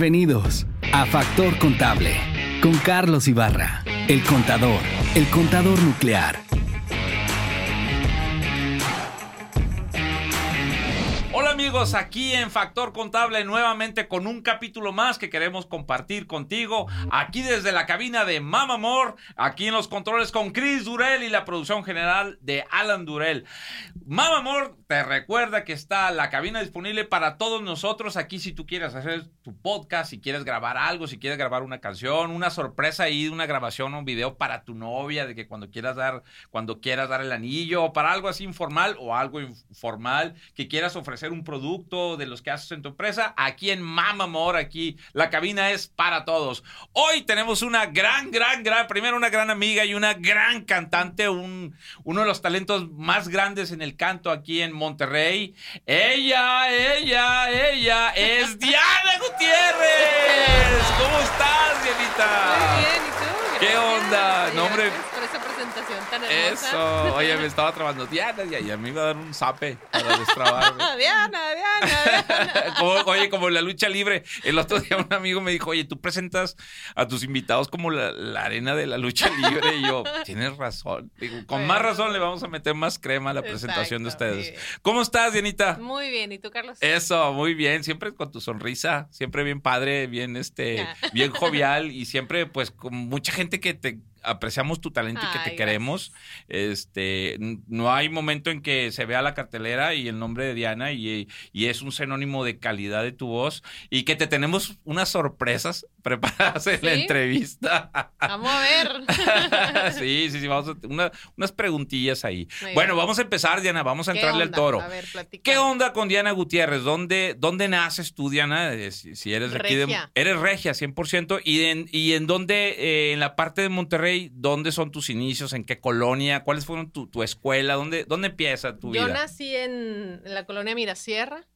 Bienvenidos a Factor Contable con Carlos Ibarra, el contador, el contador nuclear. Aquí en Factor Contable nuevamente con un capítulo más que queremos compartir contigo. Aquí desde la cabina de Mama Amor, aquí en los controles con Chris Durel y la producción general de Alan Durel. Mama Amor te recuerda que está la cabina disponible para todos nosotros aquí si tú quieres hacer tu podcast, si quieres grabar algo, si quieres grabar una canción, una sorpresa ahí, una grabación un video para tu novia de que cuando quieras dar cuando quieras dar el anillo o para algo así informal o algo informal que quieras ofrecer un producto de los que haces en tu empresa, aquí en Mama Amor, aquí la cabina es para todos. Hoy tenemos una gran, gran, gran, primero una gran amiga y una gran cantante, un, uno de los talentos más grandes en el canto aquí en Monterrey. Ella, ella, ella es Diana Gutiérrez. ¿Cómo estás, Dianita? Muy bien, ¿y tú? ¿Qué onda? Oye, No, hombre. gracias por esa presentación tan hermosa. Eso, oye, me estaba trabando Diana y a mí me iba a dar un zape para destrabarme. Diana, Diana, Diana. Como- oye, como la lucha libre. El otro día un amigo me dijo, oye, tú presentas a tus invitados como la, la arena de la lucha libre. Y yo, tienes razón. Digo, con más razón le vamos a meter más crema a la presentación de ustedes. ¿Cómo estás, Dianita? Muy bien, ¿y tú, Carlos? Eso, muy bien, siempre con tu sonrisa, siempre bien padre, bien este, bien jovial y siempre pues con mucha gente que te apreciamos tu talento y que te queremos. Este, no hay momento en que se vea la cartelera y el nombre de Diana y, y es un sinónimo de calidad de tu voz y que te tenemos unas sorpresas preparadas en la entrevista. Vamos a ver. sí, sí, sí, vamos a una- unas preguntillas ahí. Muy bueno, bien. vamos a empezar, Diana, vamos a ¿Qué entrarle al onda? toro. A ver, platícame. ¿Qué onda con Diana Gutiérrez? ¿Dónde, dónde naces tú, Diana? Eh, Si, si eres de aquí de... Regia. Eres regia, 100%. ¿Y en, y en dónde, eh, en la parte de Monterrey, dónde son tus inicios? ¿En qué colonia? ¿Cuáles fueron tu, tu escuela? ¿Dónde, ¿Dónde empieza tu Yo vida? nací en la colonia Mirasierra.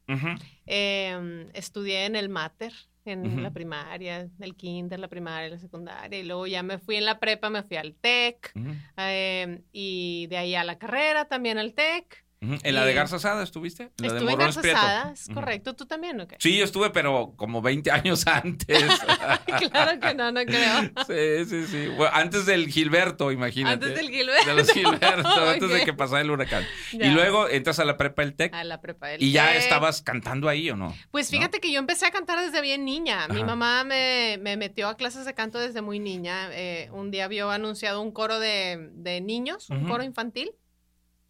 Eh, estudié en el Mater, en la primaria, el kinder, la primaria, la secundaria. Y luego ya me fui en la prepa, me fui al TEC. Eh, y de ahí a la carrera, también al TEC. ¿En la de Garza Sada estuviste? ¿En la de Estuve en Morrones Garza? Sada, es correcto. ¿Tú también o qué? Sí, yo estuve, pero como 20 años antes. claro que no, no creo. sí, sí, sí. Bueno, antes del Gilberto, imagínate. Antes del Gilberto. De los Gilberto, antes de que pasara el huracán. Ya. Y luego entras a la prepa del TEC. A la prepa del ¿Y ya estabas cantando ahí o no? Pues ¿no? fíjate que yo empecé a cantar desde bien niña. Mi mamá me, me metió a clases de canto desde muy niña. Eh, un día vio anunciado un coro de, de niños, un coro infantil.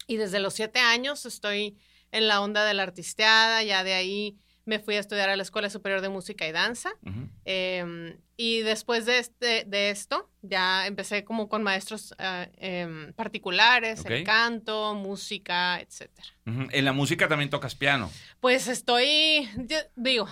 Y desde los siete años estoy en la onda de la artisteada. Ya de ahí me fui a estudiar a la Escuela Superior de Música y Danza. Eh, y después de, este, de esto, ya empecé como con maestros ah, em, particulares, en Ok. canto, música, etcétera. Ujú. En la música también tocas piano. Pues estoy, yo digo,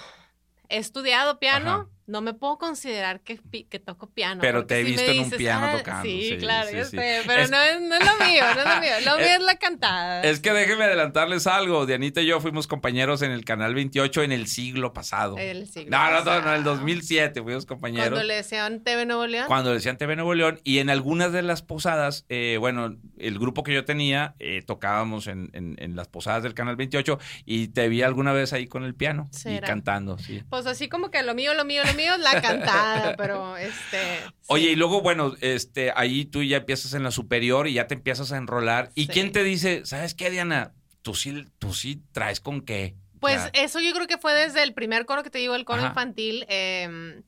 he estudiado piano, Ajá. No me puedo considerar que, que toco piano. Pero te he si visto en un piano "Ah, tocando", Sí, sí, claro, sí, yo sí. sé, pero Es- no, es, no es lo mío, no es lo mío. Lo mío Es- es la cantada. Es que déjenme adelantarles algo. Dianita y yo fuimos compañeros en el Canal 28 en el siglo pasado. El siglo no, no, no, no, en el pasado. 2007 fuimos compañeros. Cuando le decían TV Nuevo León. Cuando le decían TV Nuevo León y en algunas de las posadas, eh, bueno, el grupo que yo tenía, eh, tocábamos en, en- en las posadas del Canal 28 y te vi alguna vez ahí con el piano y cantando, sí. Pues así como que lo mío, lo mío, lo mío la cantada, pero este. sí. Oye, y luego, bueno, este, ahí tú ya empiezas en la superior y ya te empiezas a enrolar. ¿Y Sí. quién te dice, sabes qué, Diana? Tú sí, tú sí traes con qué. Pues Ya. eso yo creo que fue desde el primer coro que te digo, el coro Ajá. infantil. eh,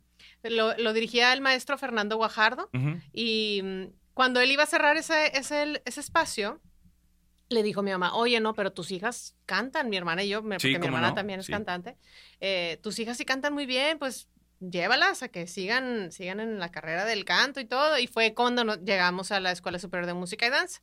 lo, lo dirigía el maestro Fernando Guajardo. Ujú. Y mm, cuando él iba a cerrar ese, ese, ese espacio, le dijo a mi mamá, oye, no, pero tus hijas cantan, mi hermana y yo, Sí, porque mi hermana no, también es sí. cantante, eh, tus hijas sí cantan muy bien, pues llévalas a que sigan, sigan en la carrera del canto y todo. Y fue cuando nos llegamos a la Escuela Superior de Música y Danza.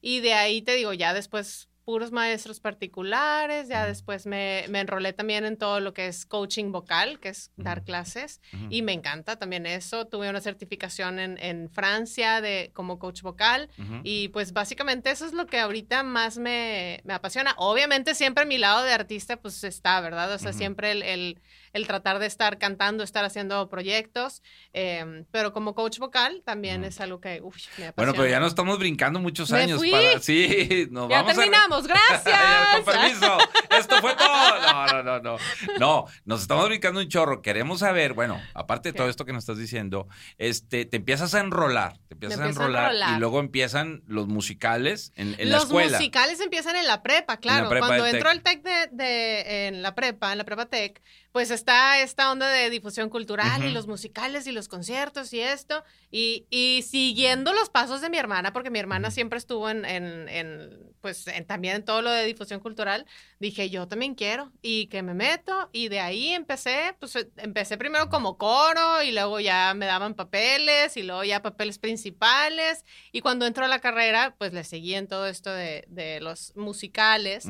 Y de ahí te digo, ya después puros maestros particulares, ya después me, me enrolé también en todo lo que es coaching vocal, que es dar clases. Ujú. Y me encanta también eso. Tuve una certificación en, en Francia de, como coach vocal. Ujú. Y pues básicamente eso es lo que ahorita más me, me apasiona. Obviamente siempre mi lado de artista pues está, ¿verdad? O sea, Ujú. siempre el, el- el tratar de estar cantando, estar haciendo proyectos. eh, pero como coach vocal también es algo que uf, me apasiona. Bueno, pero ya no estamos brincando muchos Me años fui. para. Sí, nos Ya vamos a- terminamos, Ya, gracias. Con permiso. Esto fue todo. No, no, no, no. No, nos estamos ubicando un chorro. Queremos saber, bueno, aparte de ¿Qué? todo esto que nos estás diciendo, este, te empiezas a enrolar, te empiezas a enrolar, y luego empiezan los musicales en, en la Los escuela. musicales empiezan en la prepa, claro. prepa Cuando Tec. al TEC de, de- en la prepa, en la prepa TEC, pues está esta onda de difusión cultural y los musicales y los conciertos y esto. Y, y siguiendo los pasos de mi hermana, porque mi hermana siempre estuvo en, en- en, pues en- también en todo lo de difusión cultural, dije yo también quiero y que me meto. Y de ahí empecé, pues empecé primero como coro y luego ya me daban papeles y luego ya papeles principales. Y cuando entró a la carrera, pues le seguí en todo esto de, de los musicales.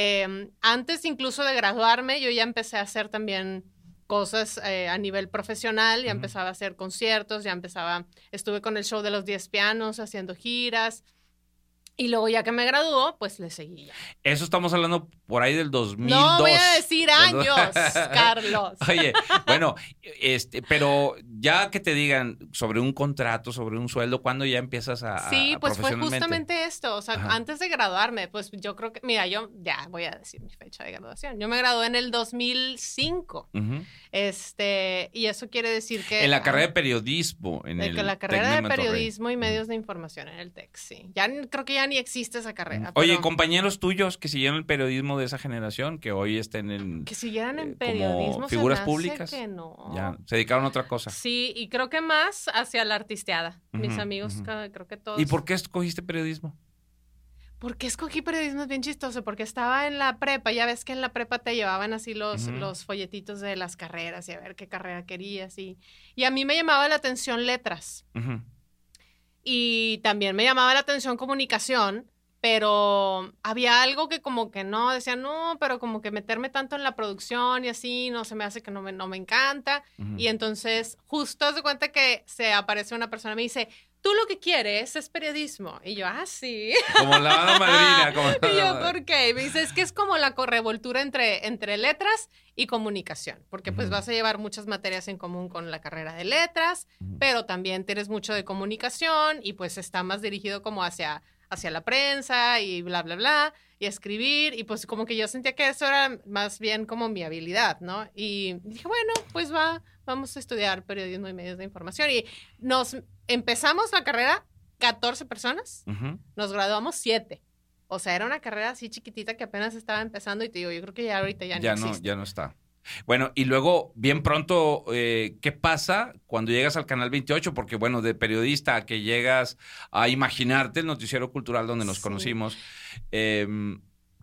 Eh, antes incluso de graduarme, yo ya empecé a hacer también cosas eh, a nivel profesional, ya empezaba a hacer conciertos, ya empezaba, estuve con el show de los 10 pianos haciendo giras. Y luego ya que me graduó, pues le seguí ya. Eso estamos hablando por ahí del 2002. No voy a decir años, Carlos. Oye, bueno, este, pero ya que te digan sobre un contrato, sobre un sueldo, ¿cuándo ya empiezas a, Sí, a pues fue justamente esto, o sea, Ajá. antes de graduarme, pues yo creo que, mira, yo ya voy a decir mi fecha de graduación. Yo me gradué en el 2005, Ujú. este, y eso quiere decir que... En la ah, carrera de periodismo. En de el que la carrera de Monterrey. periodismo y medios de información en el TEC, sí. Ya creo que ya ni existe esa carrera. Oye, pero compañeros tuyos que siguieron el periodismo de esa generación, que hoy estén en... que siguieran eh, en como periodismo. se figuras me hace públicas, que no. Ya, se dedicaron a otra cosa. Sí, y creo que más hacia la artisteada. Mis amigos, creo que todos. ¿Y por qué escogiste periodismo? ¿Por qué escogí periodismo? Es bien chistoso, porque estaba en la prepa, ya ves que en la prepa te llevaban así los, folletitos de las carreras y a ver qué carrera querías. Y, y a mí me llamaba la atención letras. Y también me llamaba la atención comunicación, pero había algo que como que no, decía, no, pero como que meterme tanto en la producción y así, no se me hace que no me, no me encanta. Y entonces, justo de cuenta que se aparece una persona y me dice, tú lo que quieres es periodismo. Y yo, ah, sí. Como la madrina. Como Y yo, ¿por qué? Y me dice, es que es como la correvoltura entre, entre letras y comunicación, porque pues vas a llevar muchas materias en común con la carrera de letras, pero también tienes mucho de comunicación y pues está más dirigido como hacia, hacia la prensa y bla, bla, bla, y escribir, y pues como que yo sentía que eso era más bien como mi habilidad, ¿no? Y dije, bueno, pues va, vamos a estudiar periodismo y medios de información. Y nos empezamos la carrera 14 personas nos graduamos siete. O sea, era una carrera así chiquitita que apenas estaba empezando y te digo, yo creo que ya ahorita ya, ya no no, existe. ya no está. Bueno, y luego, bien pronto, eh, ¿qué pasa cuando llegas al Canal 28? Porque, bueno, de periodista a que llegas a imaginarte el noticiero cultural donde nos Sí. conocimos, eh,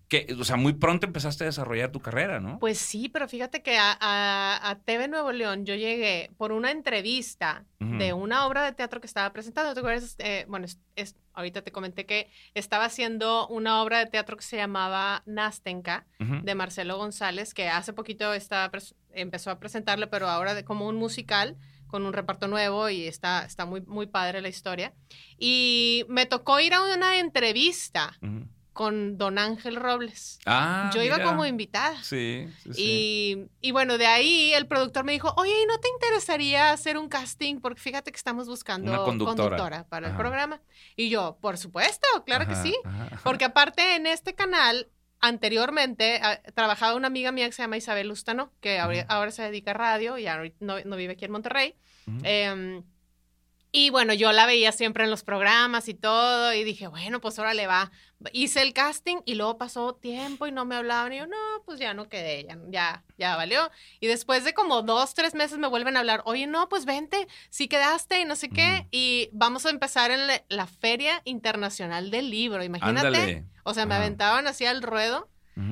que, o sea, muy pronto empezaste a desarrollar tu carrera, ¿no? Pues sí, pero fíjate que a, a- a TV Nuevo León yo llegué por una entrevista Ujú. de una obra de teatro que estaba presentando. ¿Te acuerdas? Eh, bueno, es- es- ahorita te comenté que estaba haciendo una obra de teatro que se llamaba Nastenka Ujú. de Marcelo González, que hace poquito estaba empezó a presentarle, pero ahora de, como un musical con un reparto nuevo y está, está muy, muy padre la historia. Y me tocó ir a una entrevista Ujú. Con Don Ángel Robles. Ah, Yo iba como invitada. Sí, sí, sí. Y, y bueno, de ahí el productor me dijo, oye, ¿y no te interesaría hacer un casting? Porque fíjate que estamos buscando Una conductora. para el programa. Y yo, por supuesto, claro Ajá, que sí. ajá. Porque aparte en este canal, anteriormente, ah, trabajaba una amiga mía que se llama Isabel Lustano, que ahora, ahora se dedica a radio y ahorita no, no vive aquí en Monterrey. Y bueno, yo la veía siempre en los programas y todo, y dije, bueno, pues ahora le va. Hice el casting y luego pasó tiempo y no me hablaban. Y yo, no, pues ya no quedé, ya, ya, ya valió. Y después de como dos, tres meses me vuelven a hablar, oye, no, pues vente, sí quedaste y no sé qué. Y vamos a empezar en la, la Feria Internacional del Libro, imagínate. Ándale. O sea, me aventaban así al ruedo.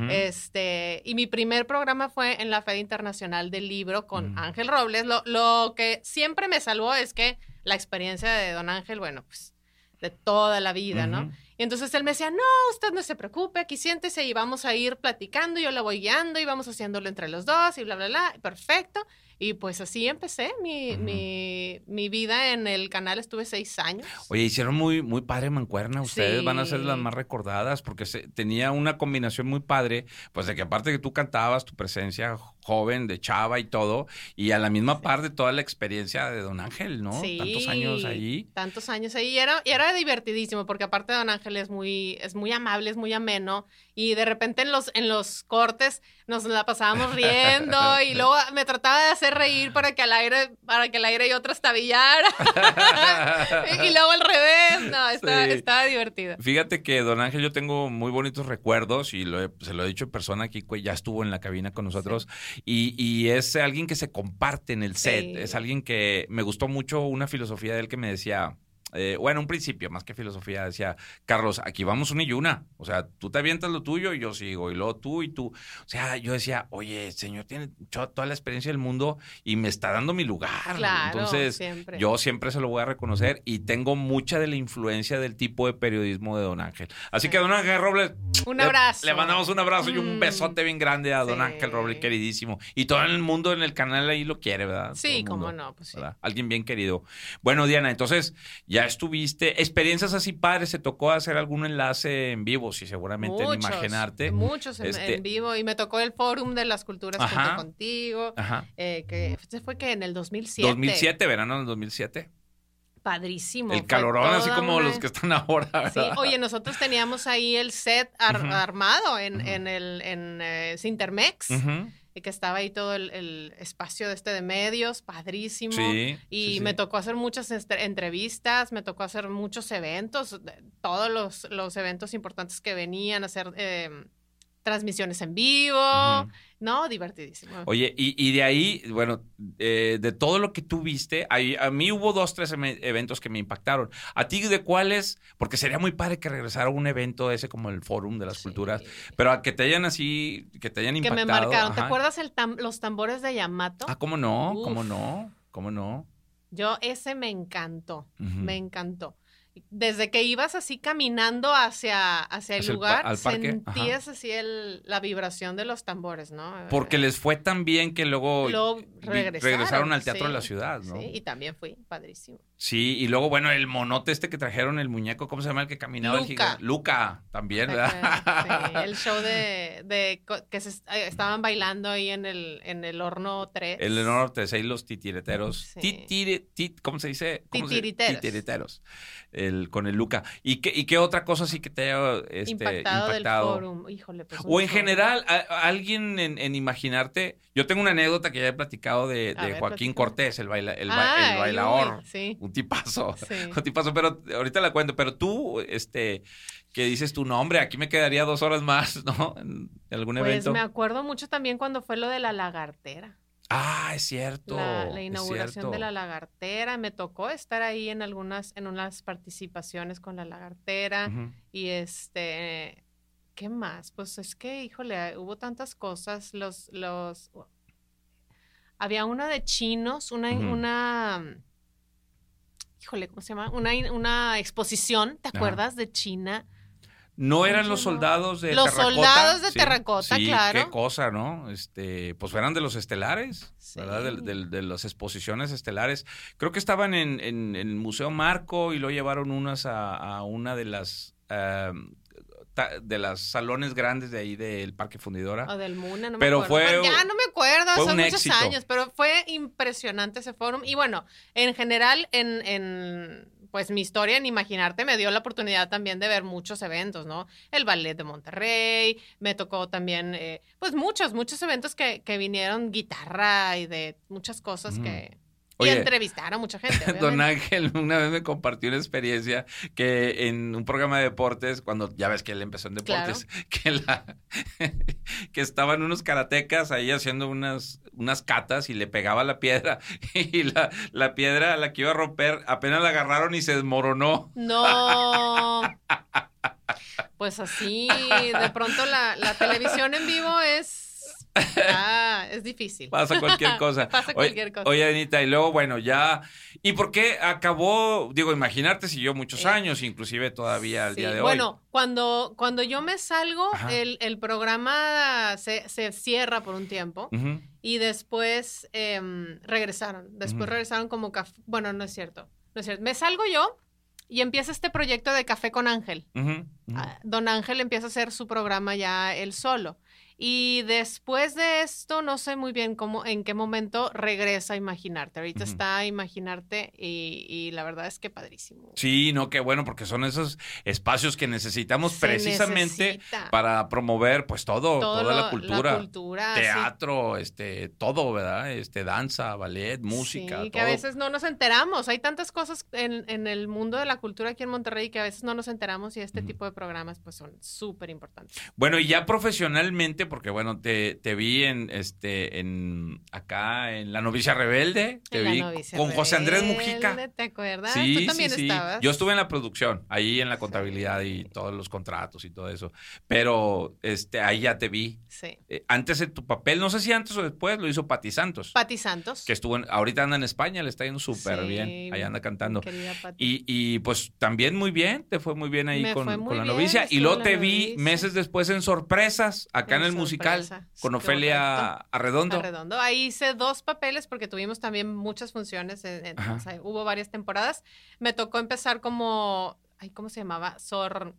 Este, y mi primer programa fue en la Feria Internacional del Libro con Mm. Ángel Robles. Lo, lo que siempre me salvó es que la experiencia de Don Ángel, bueno, pues de toda la vida, ¿no? Y entonces él me decía, no, usted no se preocupe, aquí siéntese y vamos a ir platicando, yo la voy guiando y vamos haciéndolo entre los dos y bla, bla, bla, perfecto. Y pues así empecé mi, mi, mi vida en el canal, estuve seis años. Oye, hicieron muy, muy padre mancuerna. Ustedes van a ser las más recordadas porque se- tenía una combinación muy padre, pues de que aparte que tú cantabas, tu presencia joven, de chava y todo, y a la misma par de toda la experiencia de Don Ángel, ¿no? Sí, Tantos años ahí. Tantos años ahí. Y era, y era divertidísimo, porque aparte Don Ángel es muy, es muy amable, es muy ameno. Y de repente en los, en los cortes nos la pasábamos riendo y luego me trataba de hacer reír para que al aire, para que el aire y otro estabillara. y luego al revés. No, estaba, Sí. estaba divertido. Fíjate que Don Ángel yo tengo muy bonitos recuerdos y lo he- se lo he dicho en persona aquí, ya estuvo en la cabina con nosotros y, y es alguien que se comparte en el set, Sí. es alguien que me gustó mucho una filosofía de él que me decía, eh, bueno, un principio, más que filosofía, decía, Carlos, aquí vamos una y una. O sea, tú te avientas lo tuyo y yo sigo, y luego tú y tú. O sea, yo decía, oye, el señor tiene to- toda la experiencia del mundo y me está dando mi lugar. Claro, Entonces, siempre. yo siempre se lo voy a reconocer y tengo mucha de la influencia del tipo de periodismo de Don Ángel. Así que, Don Ángel Robles, Un abrazo. Le, mandamos un abrazo y un Mm. besote bien grande a Don Sí. Ángel Robles, queridísimo. Y todo el mundo en el canal ahí lo quiere, ¿verdad? Sí, cómo no, pues sí. Alguien bien querido. Bueno, Diana, entonces ya estuviste, experiencias así padres, ¿se tocó hacer algún enlace en vivo? Sí, seguramente en Muchos, Imaginarte. Muchos en, Este- en vivo. Y me tocó el Fórum de las Culturas Ajá. junto contigo. Ajá. eh, que este fue que en el 2007. 2007, verano del 2007. Padrísimo. El calorón, así como una- los que están ahora. Sí, oye, nosotros teníamos ahí el set ar- armado en, en el en, eh, Cintermex, Ujú. Y que estaba ahí todo el, el espacio de este de medios, padrísimo. Sí. Y sí, sí. me tocó hacer muchas este- entrevistas, me tocó hacer muchos eventos, todos los, los eventos importantes que venían, hacer eh, transmisiones en vivo, Ujú. No, divertidísimo. Oye, y, y de ahí, bueno, eh, de todo lo que tú viste, ahí- a mí hubo dos, tres eventos que me impactaron. ¿A ti de cuáles? Porque sería muy padre que regresara un evento ese como el Fórum de las Sí. Culturas, pero a que te hayan así, que te hayan Que impactado. me marcaron. ¿Te acuerdas el tam- los tambores de Yamato? Ah, ¿cómo no? ¿Cómo no? ¿Cómo no? Yo, ese me encantó. Me encantó. Desde que ibas así caminando hacia, hacia el Hacia el lugar, parque, sentías así el, la vibración de los tambores, ¿no? Porque les fue tan bien que luego, regresaron, al Teatro de la Ciudad, ¿no? Sí, y también fui, padrísimo. Sí, y luego, bueno, el monote este que trajeron, el muñeco, ¿cómo se llama el que caminaba? El Luca. gigante? Luca, también, ¿verdad? Sí, el show de, que se eh, estaban bailando ahí en el, en el horno 3. El honor de seis los titireteros. Sí. Titire- tit- ¿Cómo se dice? ¿Cómo se- Titiriteros. Titiriteros. El, con el Luca. ¿Y qué, ¿Y qué otra cosa sí que te haya este, impactado, impactado? del forum. Híjole, pues. O en forum. general, a- a alguien en, en imaginarte. Yo tengo una anécdota que ya he platicado de, A de ver, Joaquín. Cortés, el, baila, el, ba- el bailador. uy, sí. Un tipazo. Sí. Un tipazo, pero ahorita la cuento. Pero tú, este, que dices tu nombre, aquí me quedaría dos horas más, ¿no? En algún Pues evento. me acuerdo mucho también cuando fue lo de la lagartera. Ah, es cierto. La, inauguración de la lagartera. Me tocó estar ahí en algunas, en unas participaciones con la lagartera. Y este, ¿qué más? Pues es que, híjole, hubo tantas cosas. Los, los, había una de chinos, una, una, híjole, ¿cómo se llama? Una, una exposición, ¿te acuerdas? De China. No eran ¿Cómo los soldados de Los terracota. soldados de terracota, sí, claro. Qué cosa, ¿no? Este, pues eran de los estelares, Sí. ¿verdad? De, de- de las exposiciones estelares. Creo que estaban en, en- en el Museo Marco y lo llevaron unas a, a una de las ta- de las salones grandes de ahí del Parque Fundidora. O del Muna, no Pero me acuerdo. fue- ya no me acuerdo, son muchos éxito. años, pero fue impresionante ese fórum. Y bueno, en general, en, en pues mi historia en Imaginarte me dio la oportunidad también de ver muchos eventos, ¿no? El Ballet de Monterrey, me tocó también, eh, pues muchos, muchos eventos que, que vinieron, guitarra y de muchas cosas Ujú. que... Oye, y entrevistaron a mucha gente. Don. Ángel una vez me compartió una experiencia que en un programa de deportes, cuando ya ves que él empezó en deportes, que, la, que estaban unos karatecas ahí haciendo unas, unas catas y le pegaba la piedra y la, la piedra a la que iba a romper apenas la agarraron y se desmoronó. No. Pues así, de pronto la, la televisión en vivo es... Ah, es difícil. Pasa cualquier cosa. Pasa cualquier cosa. Oye, Anita, y luego, bueno, ya. ¿Y por qué acabó? Digo, imaginarte, siguió muchos Eh, años, inclusive todavía al Sí, día de hoy. Bueno, cuando, cuando yo me salgo, el, el programa se, se cierra por un tiempo y después em, regresaron. Después regresaron como café. Bueno, no es cierto. No es cierto. Me salgo yo y empieza este proyecto de Café con Ángel. Ah, Don Ángel empieza a hacer su programa ya él solo. Y después de esto, no sé muy bien cómo, en qué momento regresa a Imaginarte. Ahorita está a Imaginarte y, y la verdad es que padrísimo. Sí, no, qué bueno, porque son esos espacios que necesitamos Se precisamente necesita. para promover pues todo, Todo toda lo- la cultura. cultura, sí. Teatro, este, todo, ¿verdad? Este, danza, ballet, música, Sí, que todo. a veces no nos enteramos. Hay tantas cosas en, en el mundo de la cultura aquí en Monterrey que a veces no nos enteramos y este tipo de programas pues son súper importantes. Bueno, y ya profesionalmente, porque bueno, te, te vi en este, en acá en La Novicia Rebelde, te En vi con José Andrés Mujica. ¿Te acuerdas? Sí, Tú también sí, sí. estabas. Yo estuve en la producción, ahí en la contabilidad y todos los contratos y todo eso. Pero este, ahí ya te vi. Sí. Eh, antes en tu papel, no sé si antes o después, lo hizo Pati Santos. Pati Santos. que estuvo en- ahorita anda en España, le está yendo súper bien. Ahí anda cantando. Y, y, pues también muy bien, te fue muy bien ahí Me con, la novicia. Y luego te vi meses después en Sorpresas, acá en, En el musical, con correcto. Ofelia Arredondo. Arredondo. Ahí hice dos papeles porque tuvimos también muchas funciones. en- en- o sea, hubo varias temporadas. Me tocó empezar como. Ay, ¿cómo se llamaba? Sor.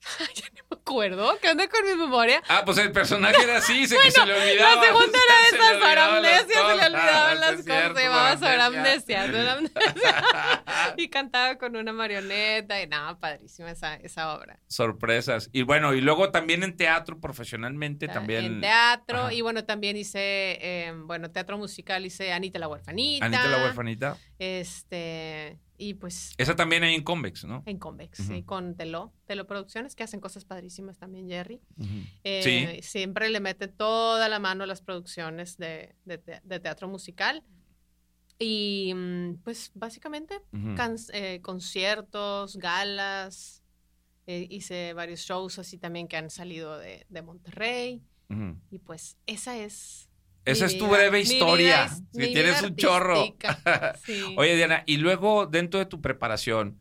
ya no me acuerdo. ¿Qué onda con mi memoria? Ah, pues el personaje era así, se, que se le olvidaba. La segunda era se esa, Soramnesia, se le olvidaban las cosas. cierto, Se llamaba Soramnesia. Soramnesia. Y cantaba con una marioneta. Y nada, padrísima esa, esa obra. Sorpresas. Y bueno, y luego también en teatro, profesionalmente, también. En teatro. Ajá. Y bueno, también hice, eh, bueno, teatro musical, hice Anita la huerfanita. Anita la huerfanita. Este, y pues Esa también ahí en Convex, ¿no? en Convex, sí, con Telo, Telo Producciones, que hacen cosas padrísimas también, Jerry. Eh, Sí. Siempre le mete toda la mano a las producciones de, de te- de teatro musical. Y mm, pues básicamente can- eh, conciertos, galas, eh, hice varios shows así también que han salido de, de Monterrey. Y pues esa es... Esa mi es tu vida- breve historia. es- Si mi tienes un chorro. Sí. Oye, Diana, y luego dentro de tu preparación,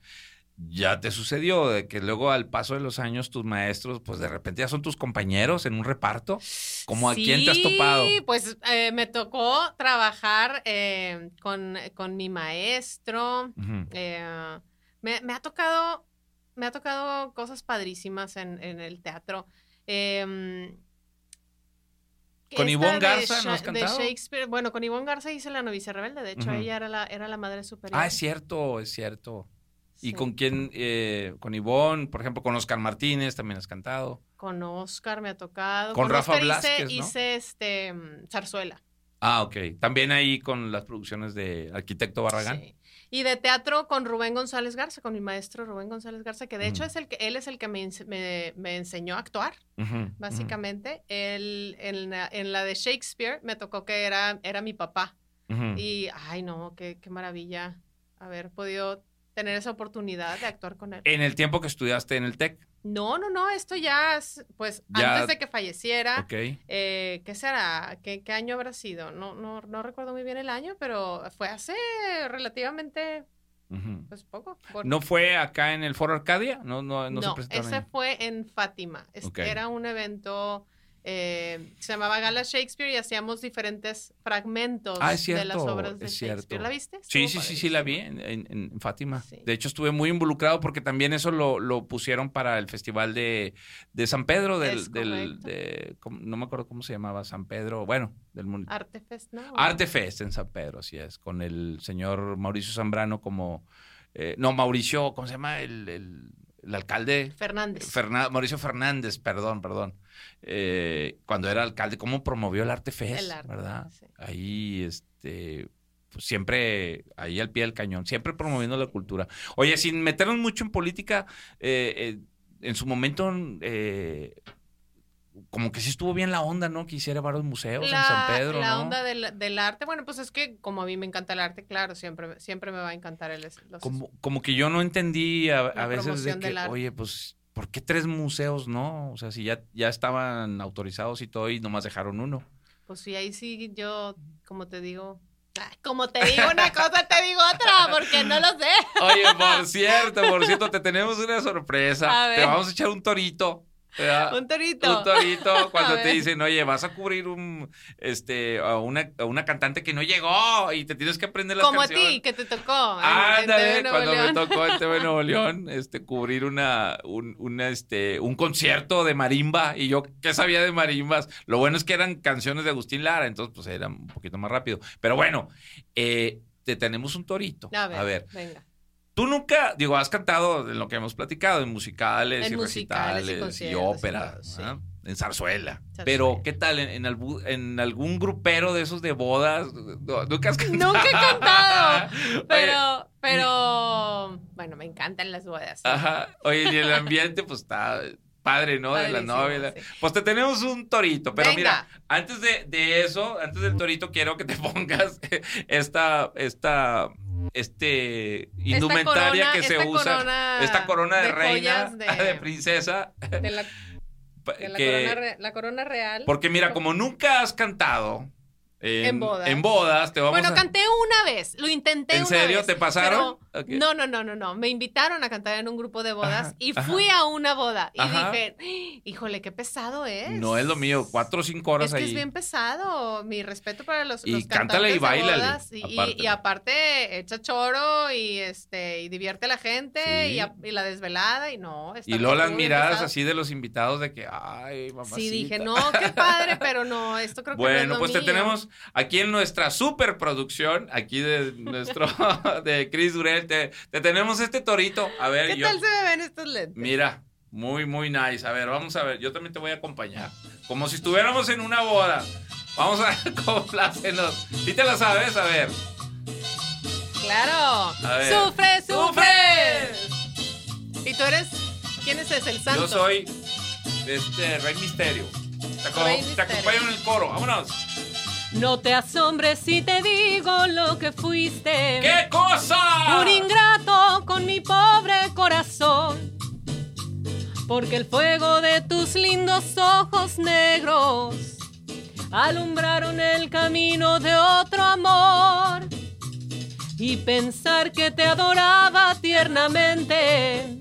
ya te sucedió de que luego al paso de los años tus maestros, pues de repente ya son tus compañeros en un reparto. ¿Cómo a quién te has topado? Sí, pues eh, me tocó trabajar eh, con, con mi maestro. Eh, me, me ha tocado, me ha tocado cosas padrísimas en, en el teatro. Eh, ¿Con Ivonne Garza no has Sha- de cantado? Shakespeare. Bueno, con Ivonne Garza hice La novicia rebelde. De hecho, ella era la, era la madre superior. Ah, es cierto, es cierto. ¿Y con quién? eh, con Ivonne, por ejemplo, con Oscar Martínez también has cantado. Con Oscar me ha tocado. Con Rafa Oscar Blázquez, hice, ¿no? hice este, mm, zarzuela. Ah, ok. También ahí con las producciones de Arquitecto Barragán. Sí. Y de teatro con Rubén González Garza, con mi maestro Rubén González Garza, que de hecho es el que, él es el que me, me- me enseñó a actuar, básicamente. Él, en, la, en la de Shakespeare me tocó que era, era mi papá. Y, ay no, qué, qué maravilla haber podido tener esa oportunidad de actuar con él. En el tiempo que estudiaste en el TEC. No, no, no, esto ya, es, pues, Ya- antes de que falleciera. Ok. Eh, ¿Qué será? ¿Qué, qué año habrá sido? No, no, no recuerdo muy bien el año, pero fue hace relativamente pues poco. ¿No fue acá en el Foro Arcadia? No, no, no, se no, presentaron ese fue en Fátima. Era un evento, eh, se llamaba Gala Shakespeare y hacíamos diferentes fragmentos Ah, de las obras de es Shakespeare. ¿La viste? Sí, Estuvo sí, sí, sí, la vi en, en- en Fátima. Sí. De hecho, estuve muy involucrado porque también eso lo, lo pusieron para el Festival de, de San Pedro, del, del correcto. de- ¿cómo- no me acuerdo cómo se llamaba, San Pedro, bueno, del mun- Artefest, ¿no? Arte Fest en San Pedro, así es, con el señor Mauricio Zambrano como, eh, no, Mauricio, ¿cómo se llama? El, el- el alcalde. Fernández. Mauricio Fernández, perdón, perdón. Eh, cuando era alcalde, ¿cómo promovió el Arte Fest? El arte, ¿Verdad? sí. Ahí, este, pues siempre, ahí al pie del cañón, siempre promoviendo la cultura. Oye, sin meternos mucho en política, eh, eh, en su momento, como que sí estuvo bien la onda, ¿no? Que hiciera varios museos en San Pedro, la ¿no? onda del, del arte, bueno, pues es que como a mí me encanta el arte, claro, siempre, siempre me va a encantar el, los, Como, como que yo no entendí a, a La veces de que, oye, pues, ¿por qué tres museos no? O sea, si ya, ya estaban autorizados y todo y nomás dejaron uno. Pues sí, ahí sí yo, como te digo, como te digo una cosa, te digo otra, porque no lo sé. Oye, por cierto, por cierto, te tenemos una sorpresa. A ver. Te vamos a echar un torito. ¿Verdad? Un torito. Un torito cuando A te dicen, oye, vas a cubrir un, este, a una, a una cantante que no llegó y te tienes que aprender las Como a canciones. ti, que te tocó. Ándale, cuando me tocó en TV Nuevo León, este, cubrir una, un, una, este, un concierto de marimba y yo, ¿qué sabía de marimbas? Lo bueno es que eran canciones de Agustín Lara, entonces, pues, era un poquito más rápido. Pero bueno, eh, te tenemos un torito. A ver, A ver, venga. Tú nunca, digo, has cantado en lo que hemos platicado, en musicales En y musicales recitales y, y ópera, sí. en zarzuela. Zarzuela. Pero, ¿qué tal en, en, albu- en algún grupero de esos de bodas? ¿Nunca has cantado? Nunca he cantado, Pero, pero, bueno, me encantan las bodas. Ajá. Oye, y el ambiente, pues está padre, ¿no? de la novia. sí. Pues te tenemos un torito, pero Venga. mira, antes de, de eso, antes del torito, quiero que te pongas esta, esta, este indumentaria corona- que se usa, esta corona de, de reina, de, de- princesa. De la, pa- de la que- corona, re- la corona real. porque mira, como nunca has cantado en, En bodas. en bodas, te vamos Bueno, a... canté una vez, lo intenté ¿En una serio? vez, ¿Te pasaron? No, no, no, no, no. Me invitaron a cantar en un grupo de bodas Ajá, y ajá. fui a una boda y Ajá. dije, híjole, qué pesado es. No es lo mío, cuatro o cinco horas Es que ahí. es bien pesado. Mi respeto para los, Y los cántale y de bodas. Y, aparte. y aparte echa choro y este y divierte a la gente Sí. y, a- y la desvelada y no. Y luego las miradas pesado. así de los invitados de que, ay, mamacita. Sí, dije, no, qué padre, pero no, esto creo que no es Bueno, lo pues te mío. Tenemos aquí en nuestra superproducción, aquí de nuestro, de Chris Durel, te, te tenemos este torito. A ver, ¿Qué yo, tal se me ven estos lentes? mira, muy, muy nice. A ver, vamos a ver, yo también te voy a acompañar. Como si estuviéramos en una boda. Vamos a complacernos. ¿Sí te la sabes? A ver. Claro. A ver. Sufre, sufre. ¡Sufre! ¿Y tú eres? ¿Quién es ese? El santo. Yo soy este Rey Misterio. Te, Rey te Misterio. acompaño en el coro. Vámonos. No te asombres si te digo lo que fuiste. ¡Qué cosa! Un ingrato con mi pobre corazón. Porque el fuego de tus lindos ojos negros alumbraron el camino de otro amor. Y pensar que te adoraba tiernamente,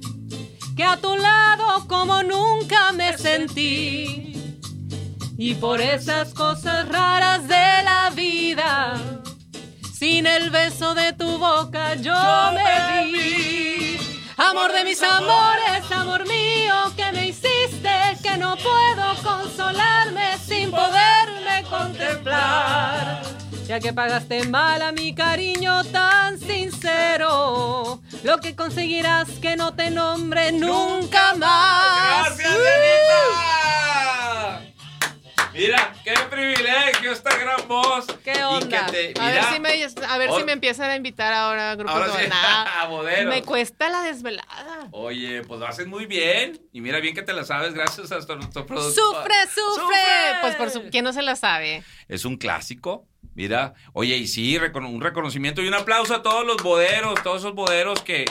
que a tu lado como nunca me sentí. Y por esas cosas raras de la vida, sin el beso de tu boca yo, me vi. Amor de mis amores, amor mío, que me hiciste, que no puedo consolarme sin poderme contemplar. Ya que pagaste mal a mi cariño tan sincero, lo que conseguirás que no te nombre nunca más. ¿Qué onda? te- a ver, si me, a ver Oh. si me empiezan a invitar ahora a grupos Ahora de sí, nada. a. Me cuesta la desvelada. Oye, pues lo haces muy bien. Y mira bien que te la sabes gracias a nuestro, productor. ¡Sufre, sufre! ¡Sufre! Pues por su... ¿Quién no se la sabe? Es un clásico. Mira, oye, y sí, un reconocimiento y un aplauso a todos los boderos, todos esos boderos que,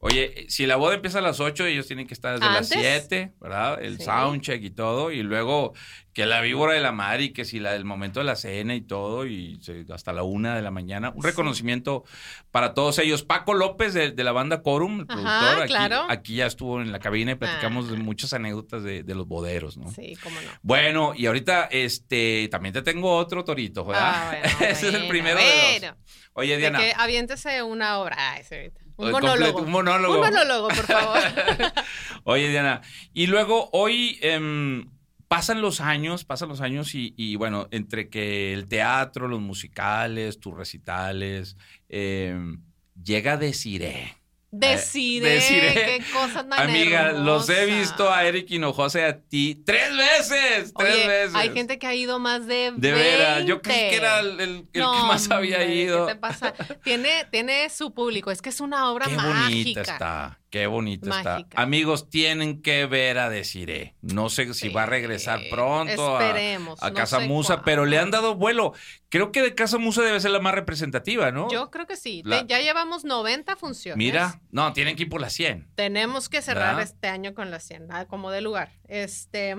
oye, si la boda empieza a las 8, ellos tienen que estar desde las ¿Antes? 7, ¿verdad? El Sí. soundcheck y todo, y luego que la víbora de la mar y que si la del momento de la cena y todo, y hasta la una de la mañana. Un Sí. reconocimiento para todos ellos. Paco López de, de la banda Corum, el Ajá, productor, aquí, claro. aquí ya estuvo en la cabina y platicamos de Ah. muchas anécdotas de, de los boderos, ¿no? Sí, cómo no. Bueno, y ahorita este también te tengo otro torito, ¿verdad? Ah, bueno, Ese es el bueno, primero de bueno. dos. Oye, De Diana. que aviéntese una obra. Ay, sí, ahorita. Un monólogo. un monólogo. Un monólogo, por favor. Oye, Diana. Y luego hoy em, pasan los años, pasan los años y, y, bueno, entre que el teatro, los musicales, tus recitales, em, llega Desiree. Decide, Desiree. qué cosa tan Amiga, los he visto a Eric Hinojosa y a ti tres veces, tres Oye, veces. hay gente que ha ido más de De veras, yo creí 20. que era el, el- el No, que más había hombre, ido. ¿Qué te pasa? Tiene, tiene su público. Es que es una obra Qué mágica. bonita está, qué bonita Mágica. está. Amigos, tienen que ver a Desiree. No sé si Sí, va a regresar pronto a, esperemos, a no Casa Musa, pero le han dado vuelo. Creo que de Casa Musa debe ser la más representativa, ¿no? Yo creo que sí. La- Ya llevamos 90 funciones. Mira, no, tienen que ir por las 100. Tenemos que cerrar ¿Verdad? este año con la 100, nada como de lugar. Este,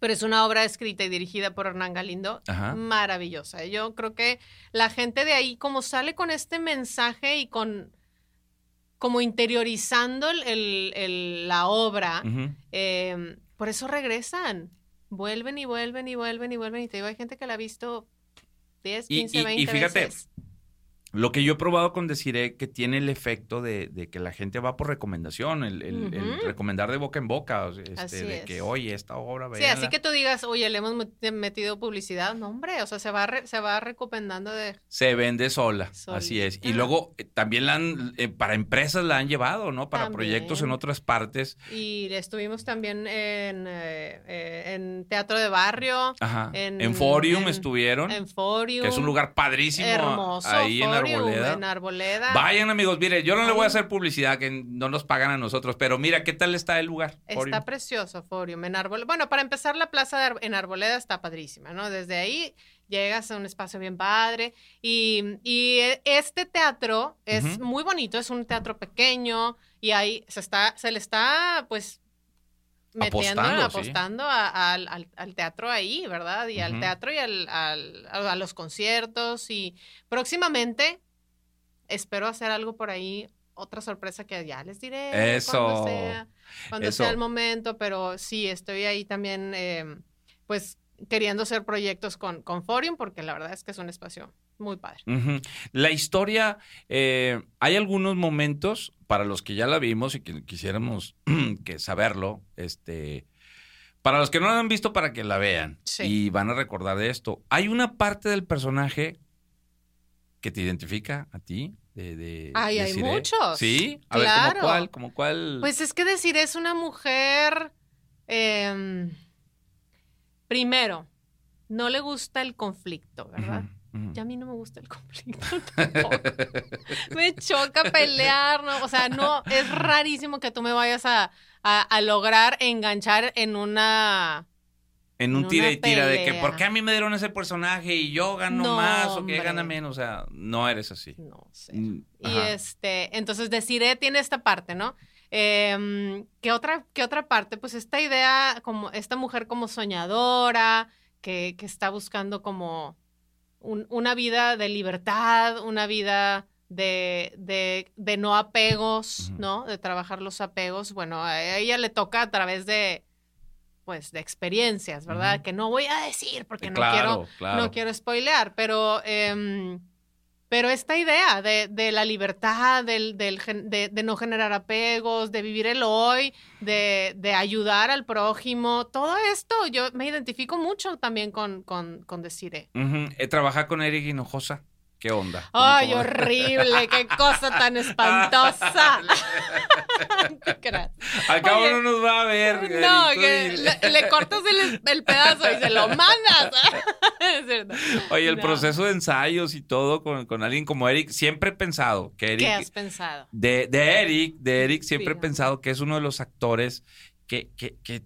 pero es una obra escrita y dirigida por Hernán Galindo, Ajá. maravillosa. Yo creo que la gente de ahí, como sale con este mensaje y con como interiorizando el- el- la obra, Ujú. eh, por eso regresan. Vuelven y vuelven y vuelven y vuelven. Y te digo, hay gente que la ha visto 10, Y- 15, y- y 20 fíjate, veces. Lo que yo he probado con Desiree que tiene el efecto de, de que la gente va por recomendación, el, el- el Ujú. recomendar de boca en boca, este, Así de es. que, oye, esta obra, Sí, véanla". así que tú digas, oye, le hemos met- metido publicidad. No, hombre, o sea, se va, re- se va recomendando de... Se vende sola, así es. Y Solita. luego eh, también la han, eh, para empresas la han llevado, ¿no? Para proyectos en También. otras partes. Y estuvimos también en, eh, eh, en Teatro de Barrio, Ajá. En, En- Forium en- estuvieron, en Forium. que es un lugar padrísimo hermoso. ahí en Arboleda. En Arboleda. Vayan amigos, mire, yo no le voy a hacer publicidad que no nos pagan a nosotros, pero mira, ¿qué tal está el lugar? Forium? Está precioso Forium en Arboleda. Bueno, para empezar, la plaza Ar- en Arboleda está padrísima, ¿no? Desde ahí llegas a un espacio bien padre. Y, y e- este teatro es muy bonito, es un teatro pequeño y ahí se, está, se le está, pues, metiendo, Apostando, apostando, sí. a- al, al- al teatro ahí, ¿verdad? Y al teatro y al, al- a, los conciertos. Y próximamente espero hacer algo por ahí. Otra sorpresa que ya les diré Eso. cuando sea cuando sea el momento, pero sí, estoy ahí también, eh, pues, queriendo hacer proyectos con, con Forium, porque la verdad es que es un espacio muy padre. La historia, eh, hay algunos momentos para los que ya la vimos y que quisiéramos que saberlo, este, para los que no la han visto, para que la vean Sí. y van a recordar de esto. Hay una parte del personaje que te identifica a ti. De, de- Ay, de hay Siré? muchos. Sí, a ver, Claro. ¿cómo cuál? ¿Cómo cuál? Pues es que decir, es una mujer, em, primero, no le gusta el conflicto, ¿verdad? Ujú. Ya a mí no me gusta el conflicto tampoco. me choca pelear, ¿no? O sea, no, es rarísimo que tú me vayas a, a- a lograr enganchar en una... En un tira y tira de que. ¿por qué a mí me dieron ese personaje y yo gano No, más o que gana menos? O sea, no eres así. No sé. Mm, Y este, entonces Desiree tiene esta parte, ¿no? Em, ¿qué, otra, ¿Qué otra parte? Pues esta idea, como esta mujer como soñadora, que, que está buscando como un- una vida de libertad, una vida de, de, de no apegos. ¿no? De trabajar los apegos. Bueno, a ella le toca a través de, pues, de experiencias, ¿verdad? Que no voy a decir porque no claro, quiero claro. no quiero spoilear, pero, em, pero esta idea de, de la libertad, del, del de, de no generar apegos, de vivir el hoy, de, de ayudar al prójimo, todo esto yo me identifico mucho también con, con, con. Ujú. He trabajado con Eric Hinojosa. ¿Qué onda? ¿Cómo- ¡Ay, cómo? horrible! ¡Qué cosa tan espantosa! Al cabo Oye, no nos va a ver. No, que le, le cortas el, el pedazo y se lo mandas. Es cierto. Oye, el No. proceso de ensayos y todo con, con alguien como Eric, siempre he pensado que Eric... ¿Qué has pensado? De, de Eric, de Eric siempre he pensado que es uno de los actores que, que, que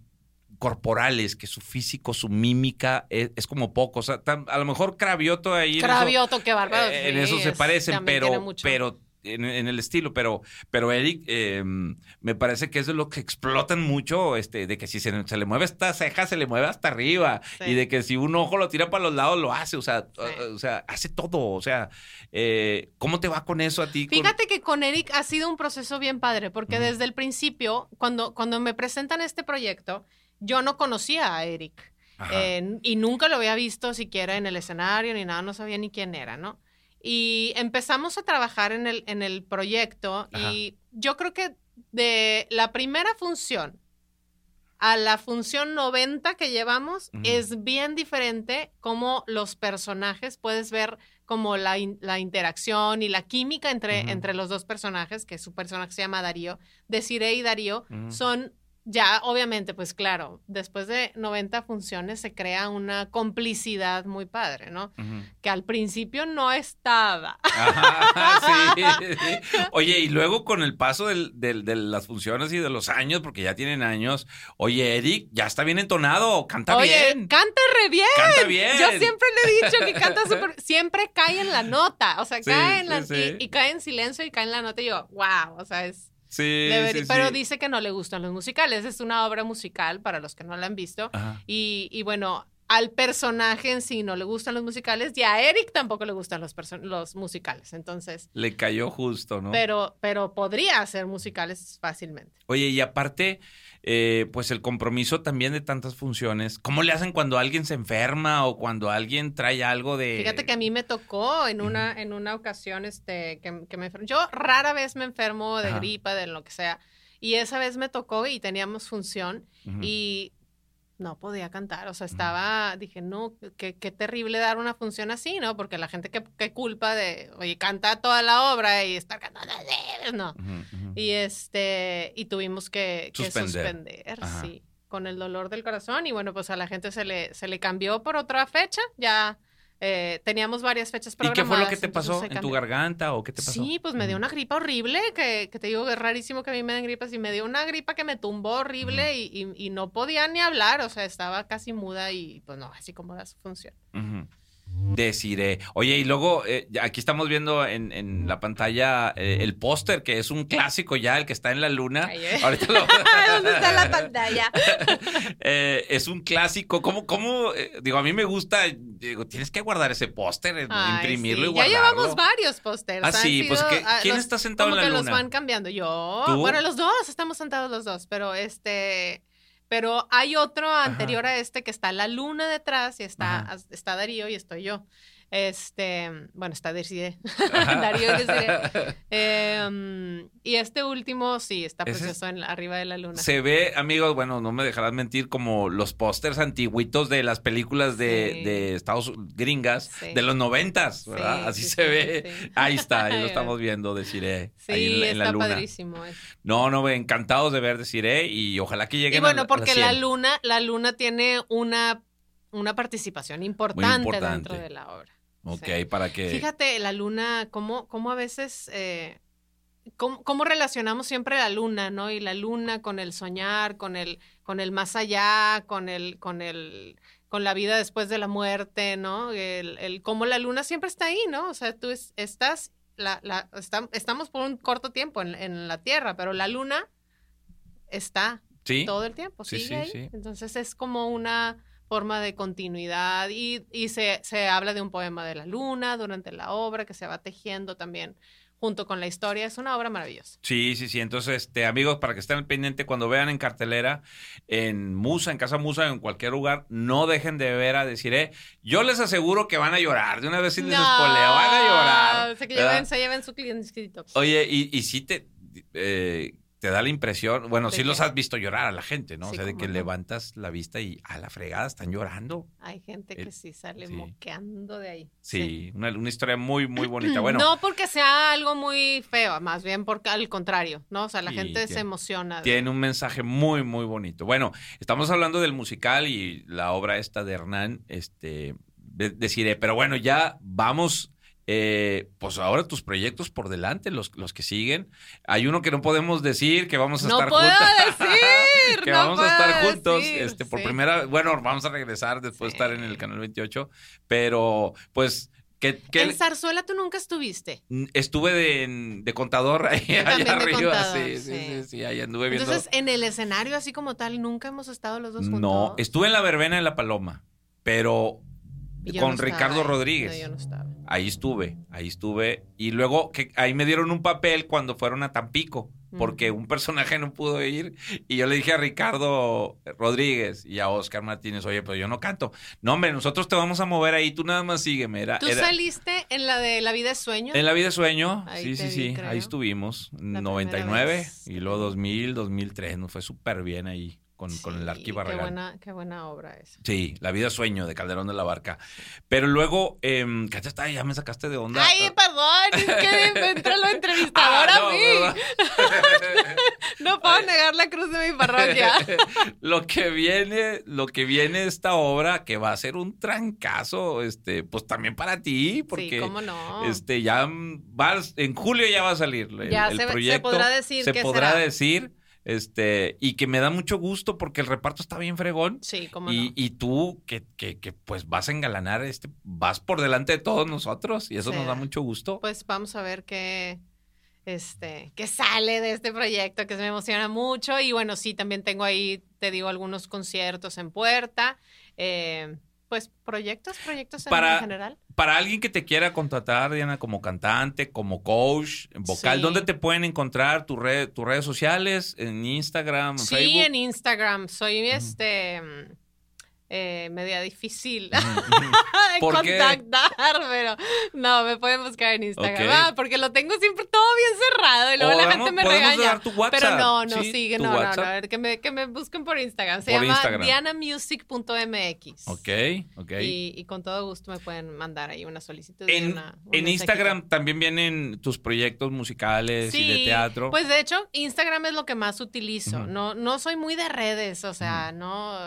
corporales, que su físico, su mímica es, es como poco. O sea, tan- a lo mejor Cravioto ahí Cravioto, qué bárbaro. Eh, en eso se parecen, pero, pero en, en el estilo, pero, pero Eric eh, me parece que es de lo que explotan mucho, este, de que si se, se le mueve esta ceja, se le mueve hasta arriba, Sí. y de que si un ojo lo tira para los lados, lo hace, o sea, Sí. o, o sea, hace todo, o sea, eh, ¿cómo te va con eso a ti? Con- Fíjate que con Eric ha sido un proceso bien padre, porque desde el principio, cuando, cuando me presentan este proyecto, yo no conocía a Eric. Ajá. eh, y nunca lo había visto siquiera en el escenario ni nada, no sabía ni quién era, ¿no? Y empezamos a trabajar en el, en el proyecto y yo creo que de la primera función a la función 90 que llevamos Ujú. es bien diferente como los personajes, puedes ver como la, in- la interacción y la química entre, Ujú. entre los dos personajes, que su personaje se llama Darío, Desiree y Darío, son ya, obviamente, pues claro, después de 90 funciones se crea una complicidad muy padre, ¿no? Que al principio no estaba. Ajá, sí, sí. Oye, y luego con el paso del- del- de las funciones y de los años, porque ya tienen años, oye, Eric, ya está bien entonado, canta Oye, bien. canta re bien. Canta bien. Yo siempre le he dicho que canta súper, siempre cae en la nota, o sea, Sí, cae en la. Y, y cae en silencio y cae en la nota y yo, wow, o sea, es... Sí, debería- sí, pero sí. dice que no le gustan los musicales, es una obra musical para los que no la han visto. Y, y bueno, al personaje en sí no le gustan los musicales y a Eric tampoco le gustan los, los musicales. Entonces, Le cayó justo, ¿no? pero, pero podría hacer musicales fácilmente. Oye, y aparte, eh, pues el compromiso también de tantas funciones. ¿Cómo le hacen cuando alguien se enferma o cuando alguien trae algo de. Fíjate que a mí me tocó en una, en una ocasión este, que, que me enfermo. Yo rara vez me enfermo de Ajá. gripa, de lo que sea. Y esa vez me tocó y teníamos función y no podía cantar. O sea, estaba, dije, no, qué, qué terrible dar una función así, ¿no? Porque la gente que, que culpa de, oye, canta toda la obra y estar cantando, no. Ujú, ujú. Y este, y tuvimos que, que Suspender. suspender, sí, con el dolor del corazón. Y bueno, pues a la gente se le, se le cambió por otra fecha. Ya eh, teníamos varias fechas ¿Y programadas. qué fue lo que te pasó? ¿En tu garganta o qué te pasó? Sí, pues me dio una gripa horrible, que, que te digo que es rarísimo que a mí me den gripas, y me dio una gripa que me tumbó horrible y, y- y no podía ni hablar, o sea, estaba casi muda y pues no, así como da su función. Ujú. Deciré. Oye, y luego eh, ya aquí estamos viendo en, en la pantalla eh, el póster, que es un clásico ya, el que está en la luna. Ay, eh. Ahorita lo- ¿Dónde está la pantalla? Eh, es un clásico. ¿Cómo, cómo? digo, a mí me gusta. Digo, tienes que guardar ese póster, imprimirlo sí, y Ya guardarlo. llevamos varios pósters. Ah, sí, pues, sido, ¿qué- ah, quién los- está sentado en la que luna? los van cambiando. Yo. ¿Tú? Bueno, los dos, estamos sentados los dos, pero este. Pero hay otro anterior a este que está la luna detrás y está, está Darío y estoy yo. Este, bueno, está Desiree. Ajá. Darío Desiree. Em, y este último, sí, está precioso en la- arriba de la luna. Se ve, amigos, bueno, no me dejarás mentir, como los pósters antiguitos de las películas de, Sí. de Estados gringas Sí. de los noventas, ¿verdad? Sí, Así sí, se ve. Ahí está, ahí lo estamos viendo, deciré. Sí, ahí en la, en la está luna. padrísimo. eh. No, no, encantados de ver, deciré, y ojalá que lleguen Y bueno, a, porque la, 100. luna, la luna tiene una, una participación importante. dentro de la obra. Ok, Sí. para que... Fíjate, la luna, cómo, cómo a veces, eh, cómo, cómo relacionamos siempre la luna, ¿no? Y la luna con el soñar, con el, con el más allá, con el, con el, con la vida después de la muerte, ¿no? El, el cómo la luna siempre está ahí, ¿no? O sea, tú es- estás, la, la, estam- estamos por un corto tiempo en, en la Tierra, pero la luna está ¿Sí? todo el tiempo, Sí, sigue sí, ahí. sí. Entonces es como una forma de continuidad y, y se, se habla de un poema de la luna durante la obra que se va tejiendo también junto con la historia. Es una obra maravillosa. Sí, sí, sí. Entonces, este, amigos, para que estén al pendiente, cuando vean en cartelera, en Musa, en Casa Musa, en cualquier lugar, no dejen de ver a Deciré. Yo les aseguro que van a llorar. De una vez sí les espoleo, van a llorar. O sea, que ¿verdad? lleven, se lleven su clientecito. Oye, y, y sí te, eh, te da la impresión, bueno, ¿De sí los has visto llorar a la gente, ¿no? Sí, o sea, de que no. levantas la vista y a la fregada están llorando. Hay gente que El- sí sale sí. moqueando de ahí. Sí, Una, una historia muy, muy bonita. Bueno, No porque sea algo muy feo, más bien porque al contrario, ¿no? O sea, la gente se emociona. de- tiene un mensaje muy, muy bonito. Bueno, estamos hablando del musical y la obra esta de Hernán, este, de- deciré, pero bueno, ya vamos, eh, pues ahora tus proyectos por delante, los, los que siguen. Hay uno que no podemos decir, que vamos a No estar puedo juntos. decir, que no vamos a estar juntos, decir, este, por sí. primera, bueno, vamos a regresar después de estar en el canal 28, pero pues que, que En Zarzuela tú nunca estuviste. estuve de, de contador ahí, Yo allá de arriba, contador, sí, sí, sí. sí, ahí anduve viendo. Entonces, en el escenario así como tal, nunca hemos estado los dos juntos. No, estuve en la verbena de la Paloma, pero yo con no Ricardo ahí. Rodríguez. No, yo no estaba. Ahí estuve, ahí estuve. Y luego que ahí me dieron un papel cuando fueron a Tampico, porque un personaje no pudo ir. Y yo le dije a Ricardo Rodríguez y a Oscar Martínez, oye, pero yo no canto. No, hombre, nosotros te vamos a mover ahí, tú nada más sígueme. Era, ¿Tú era- saliste en la de La vida es sueño? en la vida de sueño, Ahí sí, sí, vi, sí, creo. ahí estuvimos. primera 99 vez y luego te vi. 2000, 2003, nos fue súper bien ahí con, con el Sí, Arqui Qué Barragán. buena, qué buena obra es. Sí, La vida sueño de Calderón de la Barca. Pero luego, eh, ¿qué te está? Ya me sacaste de onda. Ay, perdón, es que me entra lo Ah, entrevistador a no, mí. ¿verdad? No puedo negar la cruz de mi parroquia. lo que viene, lo que viene esta obra, que va a ser un trancazo, este, pues también para ti, porque sí, cómo no. este ya vas, en julio ya va a salir el, Ya el se- se proyecto. podrá decir se podrá será. decir, este, y que me da mucho gusto porque el reparto está bien fregón. Sí, cómo Y, no. y tú, que, que, que, pues vas a engalanar, este, vas por delante de todos nosotros y eso nos da mucho gusto. Pues vamos a ver qué, este, qué sale de este proyecto, que se me emociona mucho. Y bueno, sí, también tengo ahí, te digo, algunos conciertos en puerta. Eh, pues proyectos, proyectos en, Para- general. Para alguien que te quiera contratar, Diana, como cantante, como coach, vocal, Sí. ¿dónde te pueden encontrar tus red, tus redes sociales? ¿En Instagram, Sí, Facebook? en Instagram. Soy este mm, eh, media difícil contactar, pero no, me pueden buscar en Instagram. Ah, porque lo tengo siempre bien cerrado y luego O la damos- gente me regaña. Pero no, no, Sí, sigue, no, no, no, a ver, que me, que me busquen por Instagram. Se Por llama dianamusic.mx. Ok, ok. Y, y con todo gusto me pueden mandar ahí una solicitud. En, una- un en. Instagram también vienen tus proyectos musicales y de teatro. Pues de hecho, Instagram es lo que más utilizo. No, no soy muy de redes, o sea, no.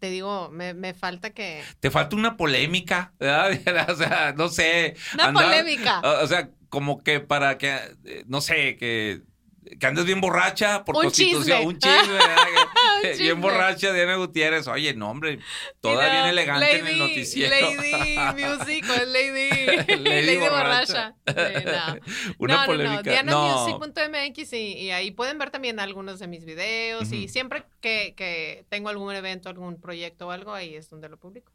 Te digo, me, me falta que. Te falta una polémica, ¿verdad? o sea, no sé. Una polémica. O o sea, como que para que, eh, no sé, que, que andes bien borracha por Un constitución. chisme. Un chisme, bien borracha Diana Gutiérrez. Oye, no, hombre, toda bien elegante en el noticiero. Lady Music o Lady, Lady Lady, borracha. borracha. Sí, no. Una no, polémica. no. DianaMusic.mx y, y ahí pueden ver también algunos de mis videos y siempre que, que tengo algún evento, algún proyecto o algo, ahí es donde lo publico.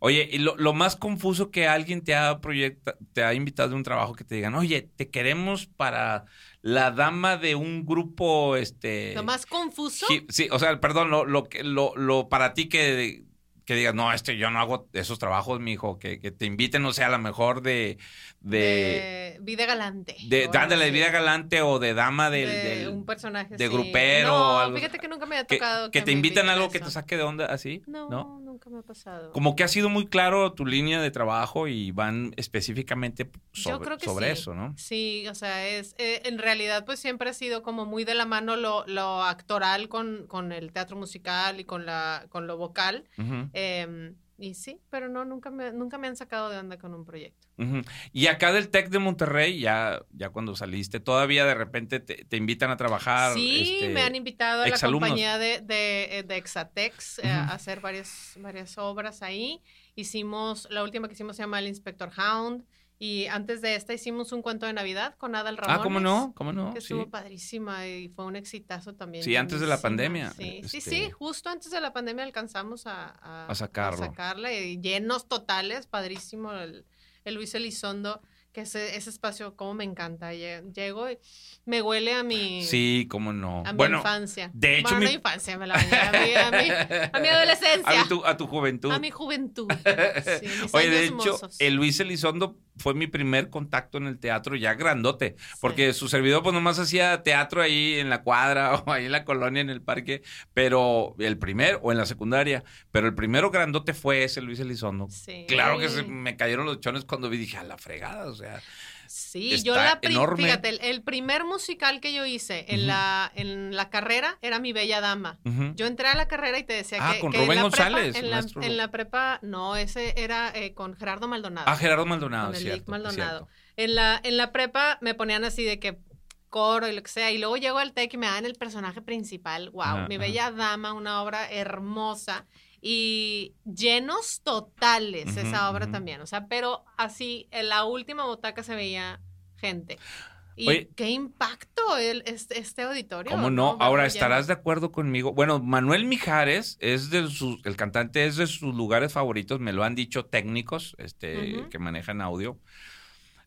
Oye, y lo, lo más confuso que alguien te ha proyecta, te ha invitado a un trabajo que te digan, oye, te queremos para la dama de un grupo, este. Lo más confuso. Sí, o sea, perdón, lo, lo que, lo, lo para ti que, que digas, no, este, yo no hago esos trabajos, mijo, que, que te inviten, o sea, a lo mejor de, de, de vida galante. de, dándole vida galante o de dama del, de del- un personaje de sí. grupero no, o algo- fíjate que nunca me ha que, tocado que te invitan a algo que te saque de onda así, no, ¿no? Nunca me ha pasado Como que ha sido muy claro tu línea de trabajo y van específicamente Yo sobre, creo que sobre sí. eso, ¿no? Sí, o sea, es eh, en realidad pues siempre ha sido como muy de la mano lo, lo actoral con, con el teatro musical y con la con lo vocal. Em, y sí, pero no, nunca me, nunca me han sacado de onda con un proyecto. Y acá del TEC de Monterrey, ya, ya cuando saliste, todavía de repente te, te invitan a trabajar. Sí, este, me han invitado a la compañía de, de, eh, de Exatex eh, Ujú. a hacer varias, varias obras ahí. Hicimos, la última que hicimos se llama El Inspector Hound. Y antes de esta hicimos un cuento de Navidad con Adal Ramones. Ah, ¿cómo no? ¿Cómo no? Que Sí. estuvo padrísima y fue un exitazo también. Sí, antes de la pandemia, Sí, sí, este- sí, justo antes de la pandemia alcanzamos a, a, A sacarlo. sacarla y llenos totales, padrísimo el, el Luis Elizondo, que ese, ese espacio como me encanta. Lle- Llego y me huele a mi, Sí, cómo no. a mi bueno, infancia. de hecho, Bueno, mi- no infancia, me la bañé, a mi, a mi, a mi adolescencia. a, tu, a tu juventud. A mi juventud. Sí, mis Oye, de hecho, mozos. el Luis Elizondo fue mi primer contacto en el teatro ya grandote, porque su servidor pues nomás hacía teatro ahí en la cuadra o ahí en la colonia, en el parque, pero el primer, o en la secundaria, pero el primero grandote fue ese Luis Elizondo. Sí. Claro que se me cayeron los chones cuando vi, dije, a la fregada, o sea, Sí, Está yo la enorme. fíjate, el, el primer musical que yo hice en la en la carrera era Mi Bella Dama. Yo entré a la carrera y te decía Ah, que, con que en Rubén la prepa- González, en, la, en la prepa, no, ese era eh, con Gerardo Maldonado. Ah, Gerardo Maldonado, con el cierto, Lick Maldonado. cierto. En la, en la prepa me ponían así de que coro y lo que sea, y luego llego al TEC y me dan el personaje principal, wow, Mi. Bella Dama, una obra hermosa y llenos totales esa obra también, o sea, pero así en la última butaca se veía gente. Y Oye. qué impacto el, este, este auditorio. ¿Cómo no? Ahora estarás de acuerdo conmigo. Bueno, Manuel Mijares es de sus, el cantante es de sus lugares favoritos, me lo han dicho técnicos, este, que manejan audio.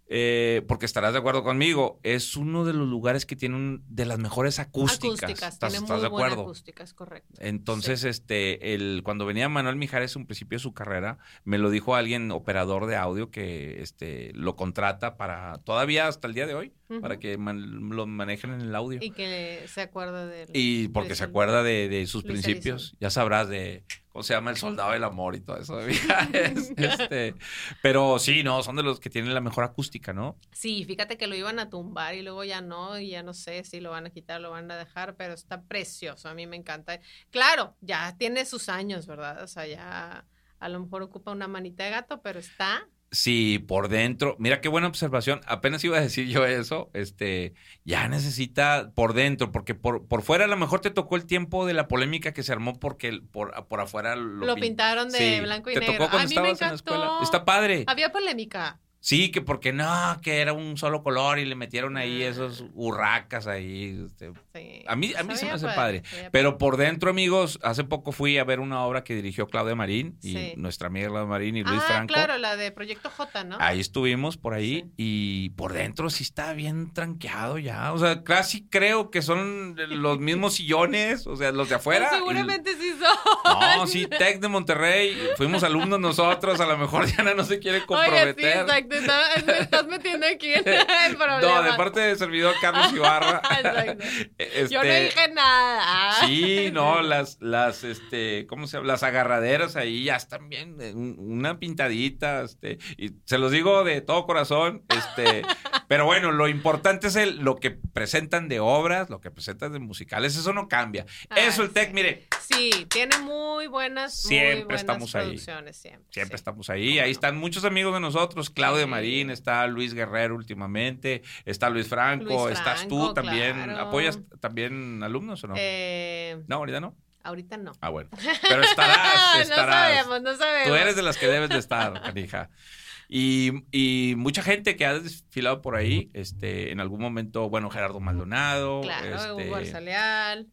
Eh, porque estarás de acuerdo conmigo, es uno de los lugares que tiene un- de las mejores acústicas. Acústicas, ¿Estás, tiene estás muy de buena acuerdo? acústica, es correcto. Entonces, este, el, cuando venía Manuel Mijares, un principio de su carrera, me lo dijo alguien, operador de audio, que este, lo contrata para, todavía hasta el día de hoy, Para que man- lo manejen en el audio. Y que se acuerda de Y porque se acuerda de, de sus Luis principios, ya sabrás de cómo se llama el soldado del amor y todo eso. este, pero sí, no, son de los que tienen la mejor acústica, ¿no? Sí, fíjate que lo iban a tumbar y luego ya no, y ya no sé si lo van a quitar, lo van a dejar, pero está precioso, a mí me encanta. Claro, ya tiene sus años, ¿verdad? O sea, ya a lo mejor ocupa una manita de gato, pero está. Sí, por dentro. Mira qué buena observación. Apenas iba a decir yo eso. Este, ya necesita por dentro, porque por, por fuera a lo mejor te tocó el tiempo de la polémica que se armó porque por, por afuera lo, Lo, pin- pintaron de Sí, blanco y te negro. tocó cuando a mí me estabas en la escuela. encantó. Está padre. Había polémica. Sí, que porque no, que era un solo color y le metieron ahí esos hurracas ahí. este, Sí. A mí, a mí Se me hace padre. Pero por dentro, amigos, hace poco fui a ver una obra que dirigió Claudia Marín y Sí. nuestra amiga Claudia Marín y Luis ah, Franco. claro, la de Proyecto J, ¿no? Ahí estuvimos por ahí Sí. y por dentro sí está bien tranqueado ya. O sea, casi creo que son los mismos sillones, o sea, los de afuera. Pues y- seguramente sí son. No, sí, Tec de Monterrey. Fuimos alumnos nosotros. A lo mejor Diana no se quiere Oye, sí, comprometer. exacto. está- me estás metiendo aquí en el problema. no, de parte del servidor Carlos Ibarra. Este, Yo no dije nada. Sí, no, las, las, este, ¿cómo se llama? Las agarraderas ahí ya están bien, eh, un- una pintadita, este, y se los digo de todo corazón, este, pero bueno, lo importante es el, lo que presentan de obras, lo que presentan de musicales, eso no cambia. Eso Ay, el TEC, sí. mire, Sí, tiene muy buenas, muy Siempre buenas estamos ahí. producciones, siempre. Siempre sí. estamos ahí. Ahí están muchos amigos de nosotros. Claudia Marín, está Luis Guerrero últimamente, está Luis Franco, Luis estás tú también. claro. ¿Apoyas también alumnos o no? Eh, No, ahorita no. ahorita no. Ah, bueno. Pero estarás, no estarás. sabemos, no sabemos. Tú eres de las que debes de estar, canija. Y, y mucha gente que ha desfilado por ahí, este, en algún momento, bueno, Gerardo Maldonado, Claro, este, Hugo Arzaleal.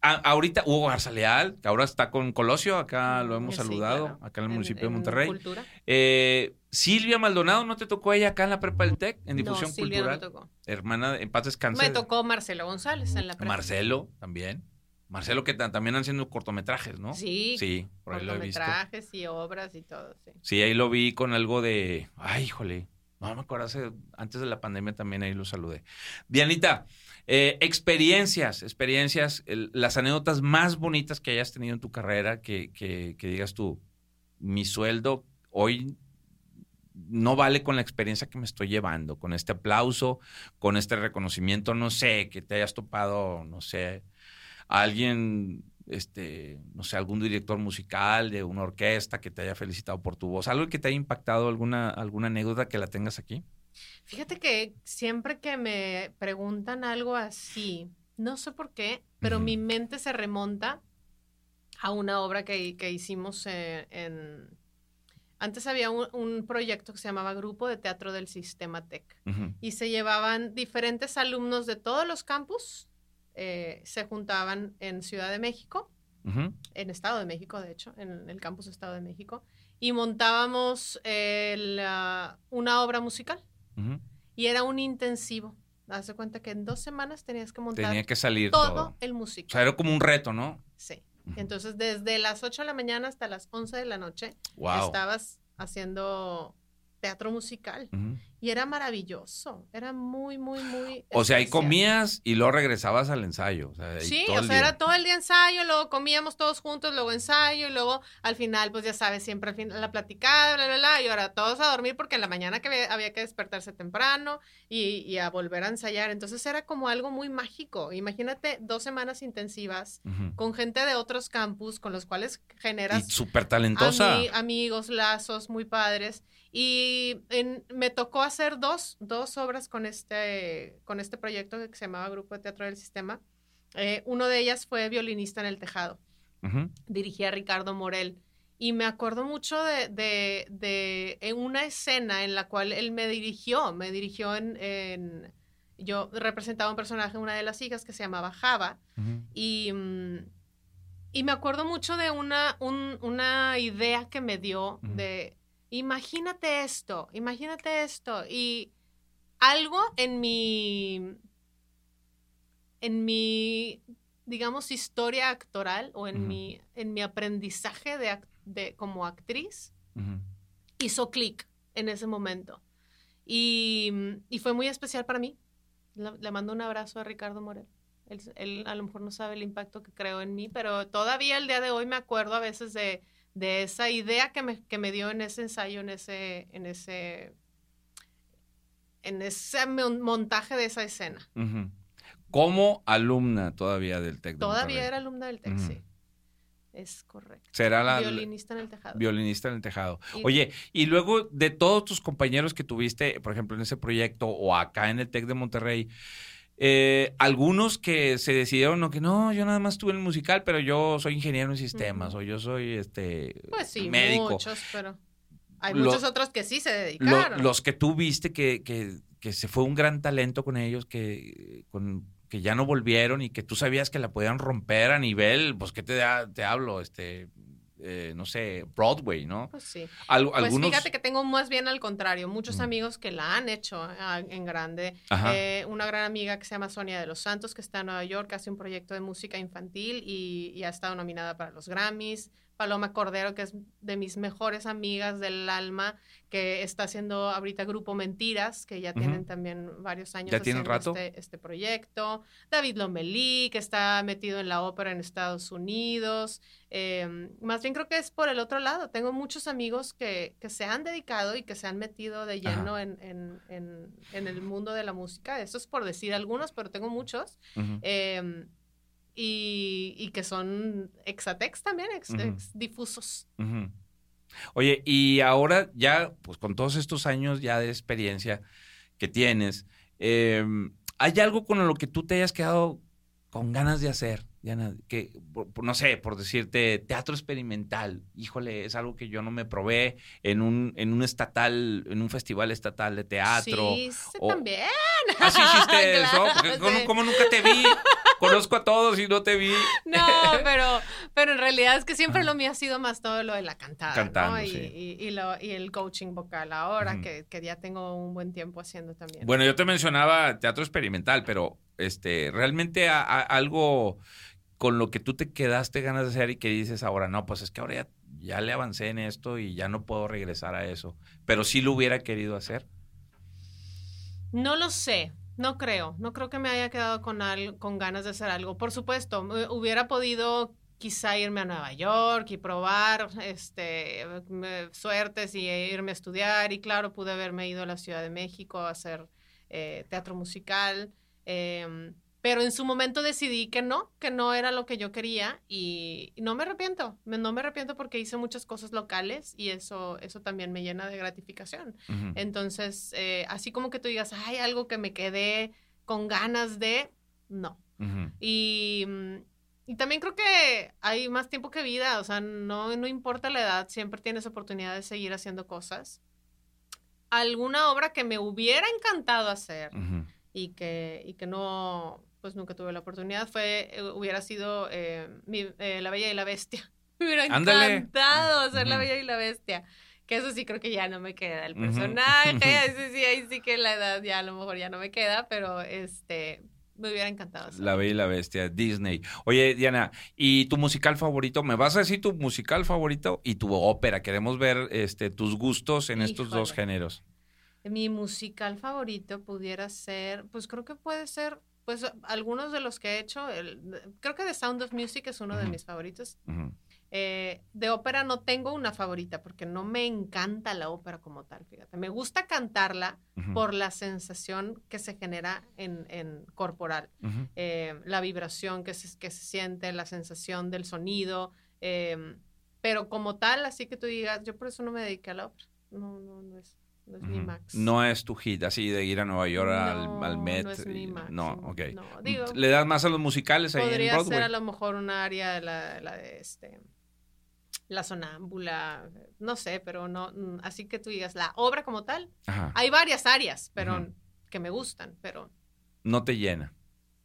a- ahorita Hugo Garza Leal, que ahora está con Colosio, acá lo hemos Sí, saludado, claro. acá en el En- municipio de Monterrey. Cultura. Eh, Silvia Maldonado, ¿no te tocó ella acá en la prepa del TEC, en difusión no, Silvia no me cultural? tocó. Hermana, en paz descanse. Me tocó Marcelo González en la prepa. Marcelo también. Marcelo que ta- también han sido cortometrajes, ¿no? Sí, Sí, por ahí lo he visto. cortometrajes y obras y todo, sí. Sí, ahí lo vi con algo de. Ay, híjole. No me acuerdo, hace- antes de la pandemia también ahí lo saludé. Dianita, eh, experiencias, experiencias, el- las anécdotas más bonitas que hayas tenido en tu carrera, que, que, que digas tú, mi sueldo hoy no vale con la experiencia que me estoy llevando, con este aplauso, con este reconocimiento, no sé, que te hayas topado, no sé, a alguien, este, no sé, algún director musical de una orquesta que te haya felicitado por tu voz, algo que te haya impactado, alguna, alguna anécdota que la tengas aquí. Fíjate que siempre que me preguntan algo así, no sé por qué, pero mi mente se remonta a una obra que, que hicimos eh, en... Antes había un, un proyecto que se llamaba Grupo de Teatro del Sistema TEC y se llevaban diferentes alumnos de todos los campus, eh, se juntaban en Ciudad de México en Estado de México, de hecho, en el campus Estado de México, y montábamos eh, la- una obra musical y era un intensivo. Haz de cuenta que en dos semanas tenías que montar Tenía que salir todo, todo. el O musical. sea, era como un reto, ¿no? Sí. Entonces, desde las 8 de la mañana hasta las 11 de la noche, Wow. estabas haciendo teatro musical. Y era maravilloso. Era muy, muy, muy. O sea, ahí comías y luego regresabas al ensayo. O sea, ahí Sí, o sea, era todo el día ensayo, luego comíamos todos juntos, luego ensayo, y luego al final, pues ya sabes, siempre al final la platicada, bla, bla, bla, y ahora todos a dormir porque en la mañana que había, había que despertarse temprano y, y a volver a ensayar. Entonces era como algo muy mágico. Imagínate dos semanas intensivas Ujú. con gente de otros campus con los cuales Y generas súper talentosa. ami- amigos, lazos muy padres. Y en- me tocó hacer dos, dos obras con este, con este proyecto que se llamaba Grupo de Teatro del Sistema. Eh, uno de ellas fue Violinista en el Tejado. Ujú. Dirigía a Ricardo Morel. Y me acuerdo mucho de, de, de en una escena en la cual él me dirigió. Me dirigió en... en- yo representaba un personaje, una de las hijas, que se llamaba Java. Ujú. Y, mm, y me acuerdo mucho de una, un- una idea que me dio Ujú. de, imagínate esto, imagínate esto. Y algo en mi, en mi, digamos, historia actoral o en, mi, en mi aprendizaje de, como actriz Ujú. hizo clic en ese momento. Y, y fue muy especial para mí. Le, le mando un abrazo a Ricardo Morel. Él, él a lo mejor no sabe el impacto que creó en mí, pero todavía el día de hoy me acuerdo a veces de, de esa idea que me, que me dio en ese ensayo, en ese, en ese, en ese mon- montaje de esa escena. Como alumna todavía del TEC de Todavía Monterrey. era alumna del TEC, sí. Es correcto. Será la Violinista en el tejado. violinista en el tejado. Y- Oye, y luego de todos tus compañeros que tuviste, por ejemplo, en ese proyecto o acá en el TEC de Monterrey, eh, algunos que se decidieron, no, que no, yo nada más estuve en el musical, pero yo soy ingeniero en sistemas o yo soy este Pues sí, médico. muchos, pero... hay Lo- muchos otros que sí se Lo- dedicaron. los que tú viste que, que, que se fue un gran talento con ellos, que, con, que ya no volvieron y que tú sabías que la podían romper a nivel, pues, ¿qué te, da- te hablo? Este, eh, no sé, Broadway, ¿no? Pues sí. Al- Pues algunos... fíjate que tengo más bien al contrario, muchos Mm. amigos que la han hecho ah, en grande. Eh, una gran amiga que se llama Sonia de los Santos, que está en Nueva York, hace un proyecto de música infantil y, y ha estado nominada para los Grammys. Paloma Cordero, que es de mis mejores amigas del alma, que está haciendo ahorita Grupo Mentiras, que ya tienen también varios años ¿Ya tienen haciendo rato? Este, este proyecto. David Lomelí, que está metido en la ópera en Estados Unidos. Eh, más bien creo que es por el otro lado. Tengo muchos amigos que, que se han dedicado y que se han metido de lleno en, en- en- en el mundo de la música. Eso es por decir algunos, pero tengo muchos. Eh, y, y que son exatex también, ex, difusos. Oye, y ahora ya, pues con todos estos años ya de experiencia que tienes, eh, ¿hay algo con lo que tú te hayas quedado con ganas de hacer? Diana? que, no sé, por decirte, teatro experimental, híjole, es algo que yo no me probé en un, en un estatal, en un festival estatal de teatro. Sí, sí, o- también. Ah, sí hiciste eso, Claro, porque sí. como nunca te vi, conozco a todos y no te vi. No, pero, pero en realidad es que siempre lo mío ha sido más todo lo de la cantada, Cantando, ¿no? Y, sí. y- y lo- y el coaching vocal ahora, que, que ya tengo un buen tiempo haciendo también. Bueno, yo te mencionaba teatro experimental, pero este, realmente a- a- algo con lo que tú te quedaste ganas de hacer y que dices ahora, no, pues es que ahora ya, ya le avancé en esto y ya no puedo regresar a eso. Pero sí lo hubiera querido hacer. No lo sé, no creo, no creo que me haya quedado con, al- con ganas de hacer algo. Por supuesto, hubiera podido quizá irme a Nueva York y probar este, suertes y irme a estudiar. Y claro, pude haberme ido a la Ciudad de México a hacer eh, teatro musical. em, pero en su momento decidí que no, que no era lo que yo quería y, y no me arrepiento. Me- no me arrepiento porque hice muchas cosas locales y eso, eso también me llena de gratificación. Entonces, eh, así como que tú digas, hay algo que me quedé con ganas de, no. Y, mm, y también creo que hay más tiempo que vida, o sea, no, no importa la edad, siempre tienes oportunidad de seguir haciendo cosas. Alguna obra que me hubiera encantado hacer y que, y que no, pues nunca tuve la oportunidad, fue, eh, hubiera sido eh, mi- eh, La Bella y la Bestia. Me hubiera Ándale. encantado hacer La Ujú. Bella y la Bestia. Que eso sí creo que ya no me queda el personaje. Ese sí, ahí sí que la edad ya a lo mejor ya no me queda, pero este, me hubiera encantado hacer. La Bella y la Bestia, Disney. Oye, Diana, ¿y tu musical favorito? ¿Me vas a decir tu musical favorito y tu ópera? Queremos ver este, tus gustos en estos dos géneros. Mi musical favorito pudiera ser, pues creo que puede ser, pues algunos de los que he hecho, el- creo que The Sound of Music es uno de mis favoritos. Eh, de ópera no tengo una favorita porque no me encanta la ópera como tal, fíjate. Me gusta cantarla por la sensación que se genera en, en corporal. Eh, la vibración que se, que se siente, la sensación del sonido. eh, pero como tal, así que tú digas, yo por eso no me dediqué a la ópera. No, no, no es, no es mi Ujú. max. No es tu hit, así de ir a Nueva York al, No, al Met. no es mi máximo, no, ok. no, digo, ¿Le das más a los musicales ahí en Podría Broadway? ser a lo mejor un área de la, la de este la sonámbula, no sé, pero no, mm, así que tú digas, la obra como tal, Ajá. hay varias áreas, pero que me gustan, pero No te llena.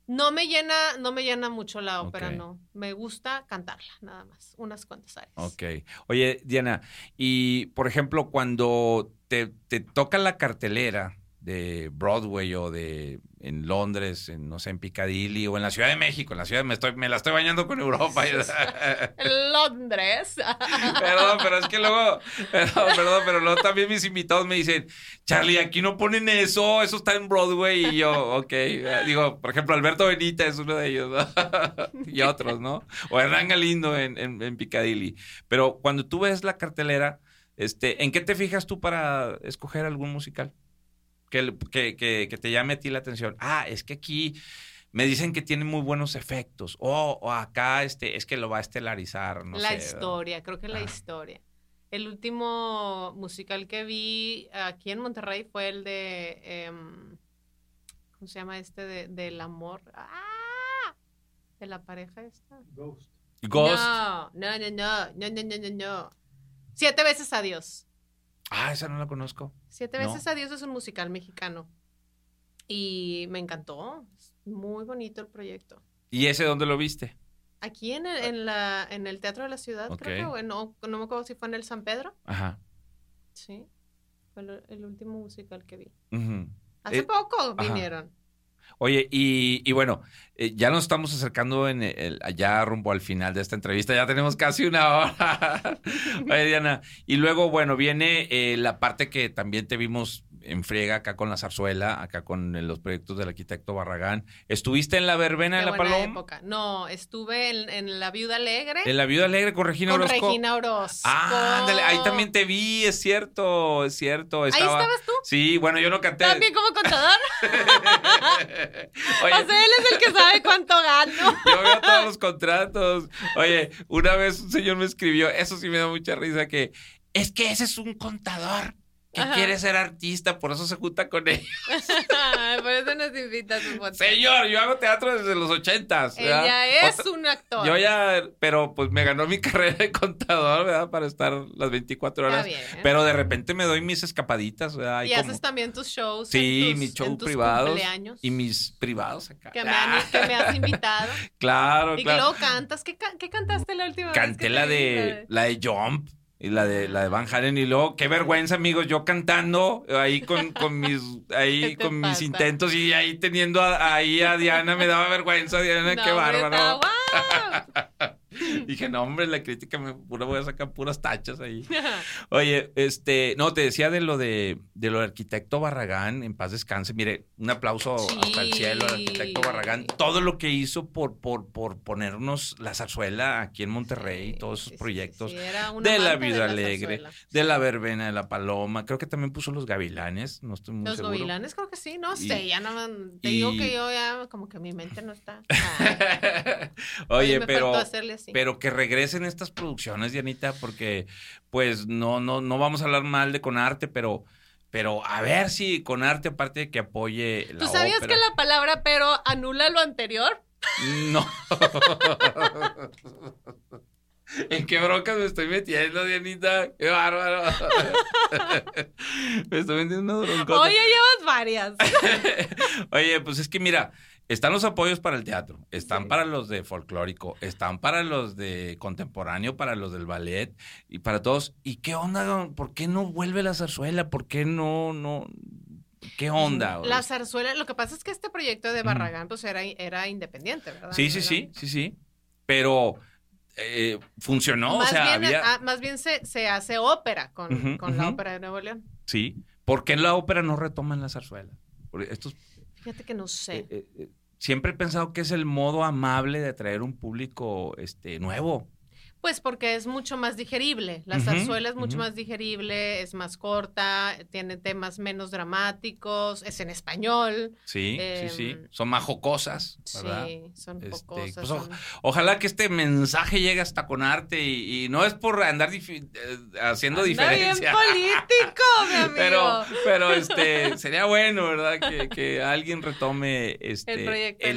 no me llena, no me llena mucho la ópera, no. Me gusta cantarla, nada más, unas cuantas áreas. Ok. Oye, Diana, y por ejemplo, cuando te, te toca la cartelera de Broadway o de en Londres, en, no sé, en Piccadilly o en la Ciudad de México, en la ciudad me estoy, me la estoy bañando con Europa. En Londres. Perdón, pero es que luego, perdón, perdón, pero luego también mis invitados me dicen, Charlie, aquí no ponen eso, eso está en Broadway. Y yo, ok, digo, por ejemplo, Alberto Benita es uno de ellos, ¿no? y otros, ¿no? O Hernán Galindo en, en, en Piccadilly. Pero cuando tú ves la cartelera, este, ¿En qué te fijas tú para escoger algún musical? Que, que, que, te llame a ti la atención. Ah, es que aquí me dicen que tiene muy buenos efectos. Oh, o acá este, es que lo va a estelarizar. La historia, creo que la historia. El último musical que vi aquí en Monterrey fue el de. Em, ¿Cómo se llama este? De, del amor. ¡Ah! De la pareja esta. Ghost. Ghost. No, no, no, no, no, no, no, no. Siete veces adiós. Ah, esa no la conozco. Siete No. veces adiós es un musical mexicano. Y me encantó. Es muy bonito el proyecto. ¿Y ese dónde lo viste? Aquí en el, en la, en el Teatro de la Ciudad, creo que, Ok. bueno, no me acuerdo si fue en el San Pedro. Ajá. Sí. Fue el, el último musical que vi. Hace Eh, poco ajá. Oye, y, y bueno, eh, ya nos estamos acercando en el, allá rumbo al final de esta entrevista. Ya tenemos casi una hora. Oye, Diana. Y luego, bueno, viene eh, la parte que también te vimos en friega acá con la zarzuela, acá con eh, los proyectos del arquitecto Barragán. ¿Estuviste en la verbena Qué de la Paloma? No, estuve en, en La Viuda Alegre En la Viuda Alegre con Regina con Orozco. Regina Orozco. Ah, ándale, ahí también te vi, es cierto, es cierto. ¿Ahí Estaba... estabas tú? Sí, bueno, yo no canté. ¿También como contador? Oye, O sea, él es el que sabe cuánto gano. Yo veo todos los contratos. Oye, una vez un señor me escribió, eso sí me da mucha risa, que es que ese es un contador que Ajá. quiere ser artista, por eso se junta con él. Por eso nos invita a su foto. Señor, yo hago teatro desde los ochentas. Ella es Otra- un actor. Yo ya, pero pues me ganó mi carrera de contador, ¿verdad? Para estar las 24 Está horas. bien. Pero de repente me doy mis escapaditas, ¿verdad? Y como- haces también tus shows. Sí, tus, mis shows privados cumpleaños. y mis privados acá. que me, han- que me has invitado. Claro, y claro. luego cantas. ¿Qué, ca- qué cantaste la última vez? Canté la de la de Jump y la de la de Van Halen y luego qué vergüenza amigos yo cantando ahí con, con mis ahí ¿Qué te con mis intentos y ahí teniendo a- ahí a Diana me daba vergüenza Diana No, qué bárbaro. dije no hombre la crítica me pura voy a sacar puras tachas ahí oye este no te decía de lo de de lo del arquitecto Barragán en paz descanse mire un aplauso hasta el cielo al arquitecto Sí. Barragán todo lo que hizo por por por ponernos la zarzuela aquí en Monterrey Sí, todos sí, esos sí, proyectos sí, de la Viuda Alegre, de la verbena de la paloma. Creo que también puso los gavilanes, no estoy muy Los seguro. gavilanes creo que sí, no Y- sé, ya no te y- digo que yo ya como que mi mente no está. Oye, me pero, faltó así. pero que regresen estas producciones, Dianita, porque pues no, no, no vamos a hablar mal de Conarte, pero, pero a ver si Conarte, aparte de que apoye la ¿Tú sabías ópera- que la palabra pero anula lo anterior? No. ¿En qué broncas me estoy metiendo, Dianita? ¡Qué bárbaro! me estoy metiendo una broncota. Oye, llevas varias. Oye, pues es que mira, están los apoyos para el teatro, están Sí. para los de folclórico, están para los de contemporáneo, para los del ballet y para todos. ¿Y qué onda? ¿Por qué no vuelve la zarzuela? ¿Por qué no, no? ¿Qué onda? La zarzuela, lo que pasa es que este proyecto de. Barragán pues era, era independiente, ¿verdad? Sí, sí, sí, sí, sí. Pero eh, funcionó, más, o sea, bien, había... ah, más bien se, se hace ópera con, con la ópera de Nuevo León. Sí. ¿Por qué en la ópera no retoman la zarzuela? Porque estos Fíjate que no sé. Eh, eh, eh, siempre he pensado que es el modo amable de atraer un público este, nuevo. Pues porque es mucho más digerible. La Ujú, zarzuela es mucho más digerible, es más corta, tiene temas menos dramáticos, es en español. Sí, Em, sí, sí. Son más jocosas, ¿verdad? Sí, son Este, jocosas, pues, son- Ojalá que este mensaje llegue hasta con arte y, y no es por andar difi- eh, haciendo Anda diferencia. bien político, mi amigo. Pero, pero este sería bueno, ¿verdad? Que, que alguien retome este El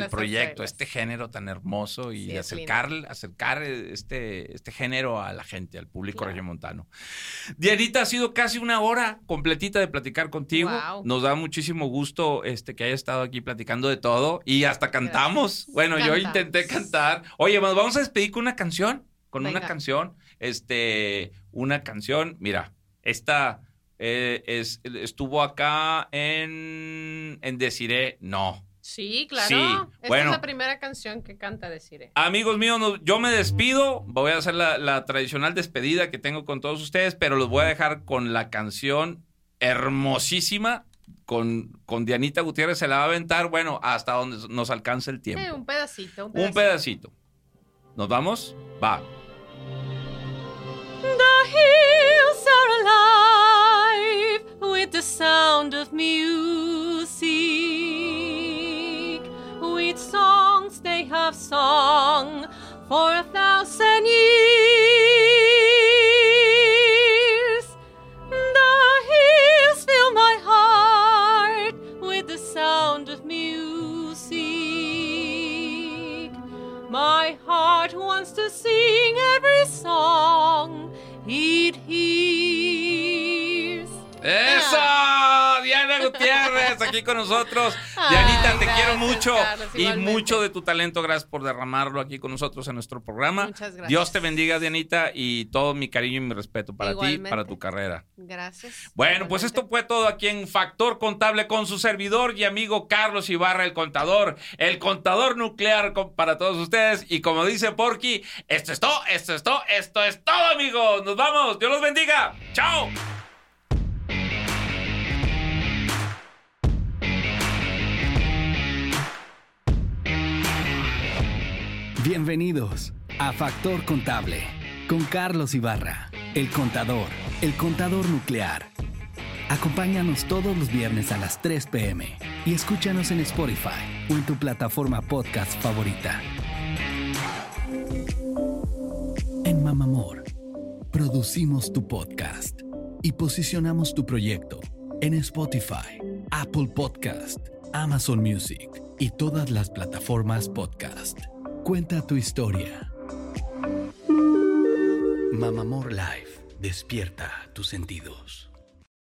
proyecto el este género tan hermoso y Sí, es acercar, acercar este, este género a la gente, al público Claro. regiomontano. Dianita, ha sido casi una hora completita de platicar contigo. Wow. Nos da muchísimo gusto este que haya estado aquí platicando de todo y hasta cantamos. Gracias. Bueno, yo intenté cantar. Oye, nos vamos a despedir con una canción, con una canción, este, una canción, mira, esta eh, es, estuvo acá en, en Desiré, no. Sí, claro. Sí, Esta bueno. es la primera canción que canta Desiree. Amigos míos, yo me despido, voy a hacer la, la tradicional despedida que tengo con todos ustedes, pero los voy a dejar con la canción hermosísima. Con, con Dianita Gutiérrez se la va a aventar, bueno, hasta donde nos alcance el tiempo. Sí, un pedacito, un Un pedacito. pedacito. ¿Nos vamos? Va. The hills are alive with the sound of music, have for a thousand years. The hills fill my heart with the sound of music. My heart wants to sing every song it hears. Gutiérrez aquí con nosotros. Dianita, te gracias, quiero mucho Carlos, y igualmente. mucho de tu talento. Gracias por derramarlo aquí con nosotros en nuestro programa. Muchas gracias. Dios te bendiga, Dianita, y todo mi cariño y mi respeto para ti, para tu carrera. Gracias. Bueno, pues esto fue todo aquí en Factor Contable con su servidor y amigo Carlos Ibarra, el contador, el contador nuclear para todos ustedes. Y como dice Porky, esto es todo, esto es todo, esto es todo, amigos. Nos vamos, Dios los bendiga. Chao. Bienvenidos a Factor Contable con Carlos Ibarra, el contador, el contador nuclear. Acompáñanos todos los viernes a las 3 pm y escúchanos en Spotify o en tu plataforma podcast favorita. En Mamamor, producimos tu podcast y posicionamos tu proyecto en Spotify, Apple Podcast, Amazon Music y todas las plataformas podcast. Cuenta tu historia. Mamamor Live, despierta tus sentidos.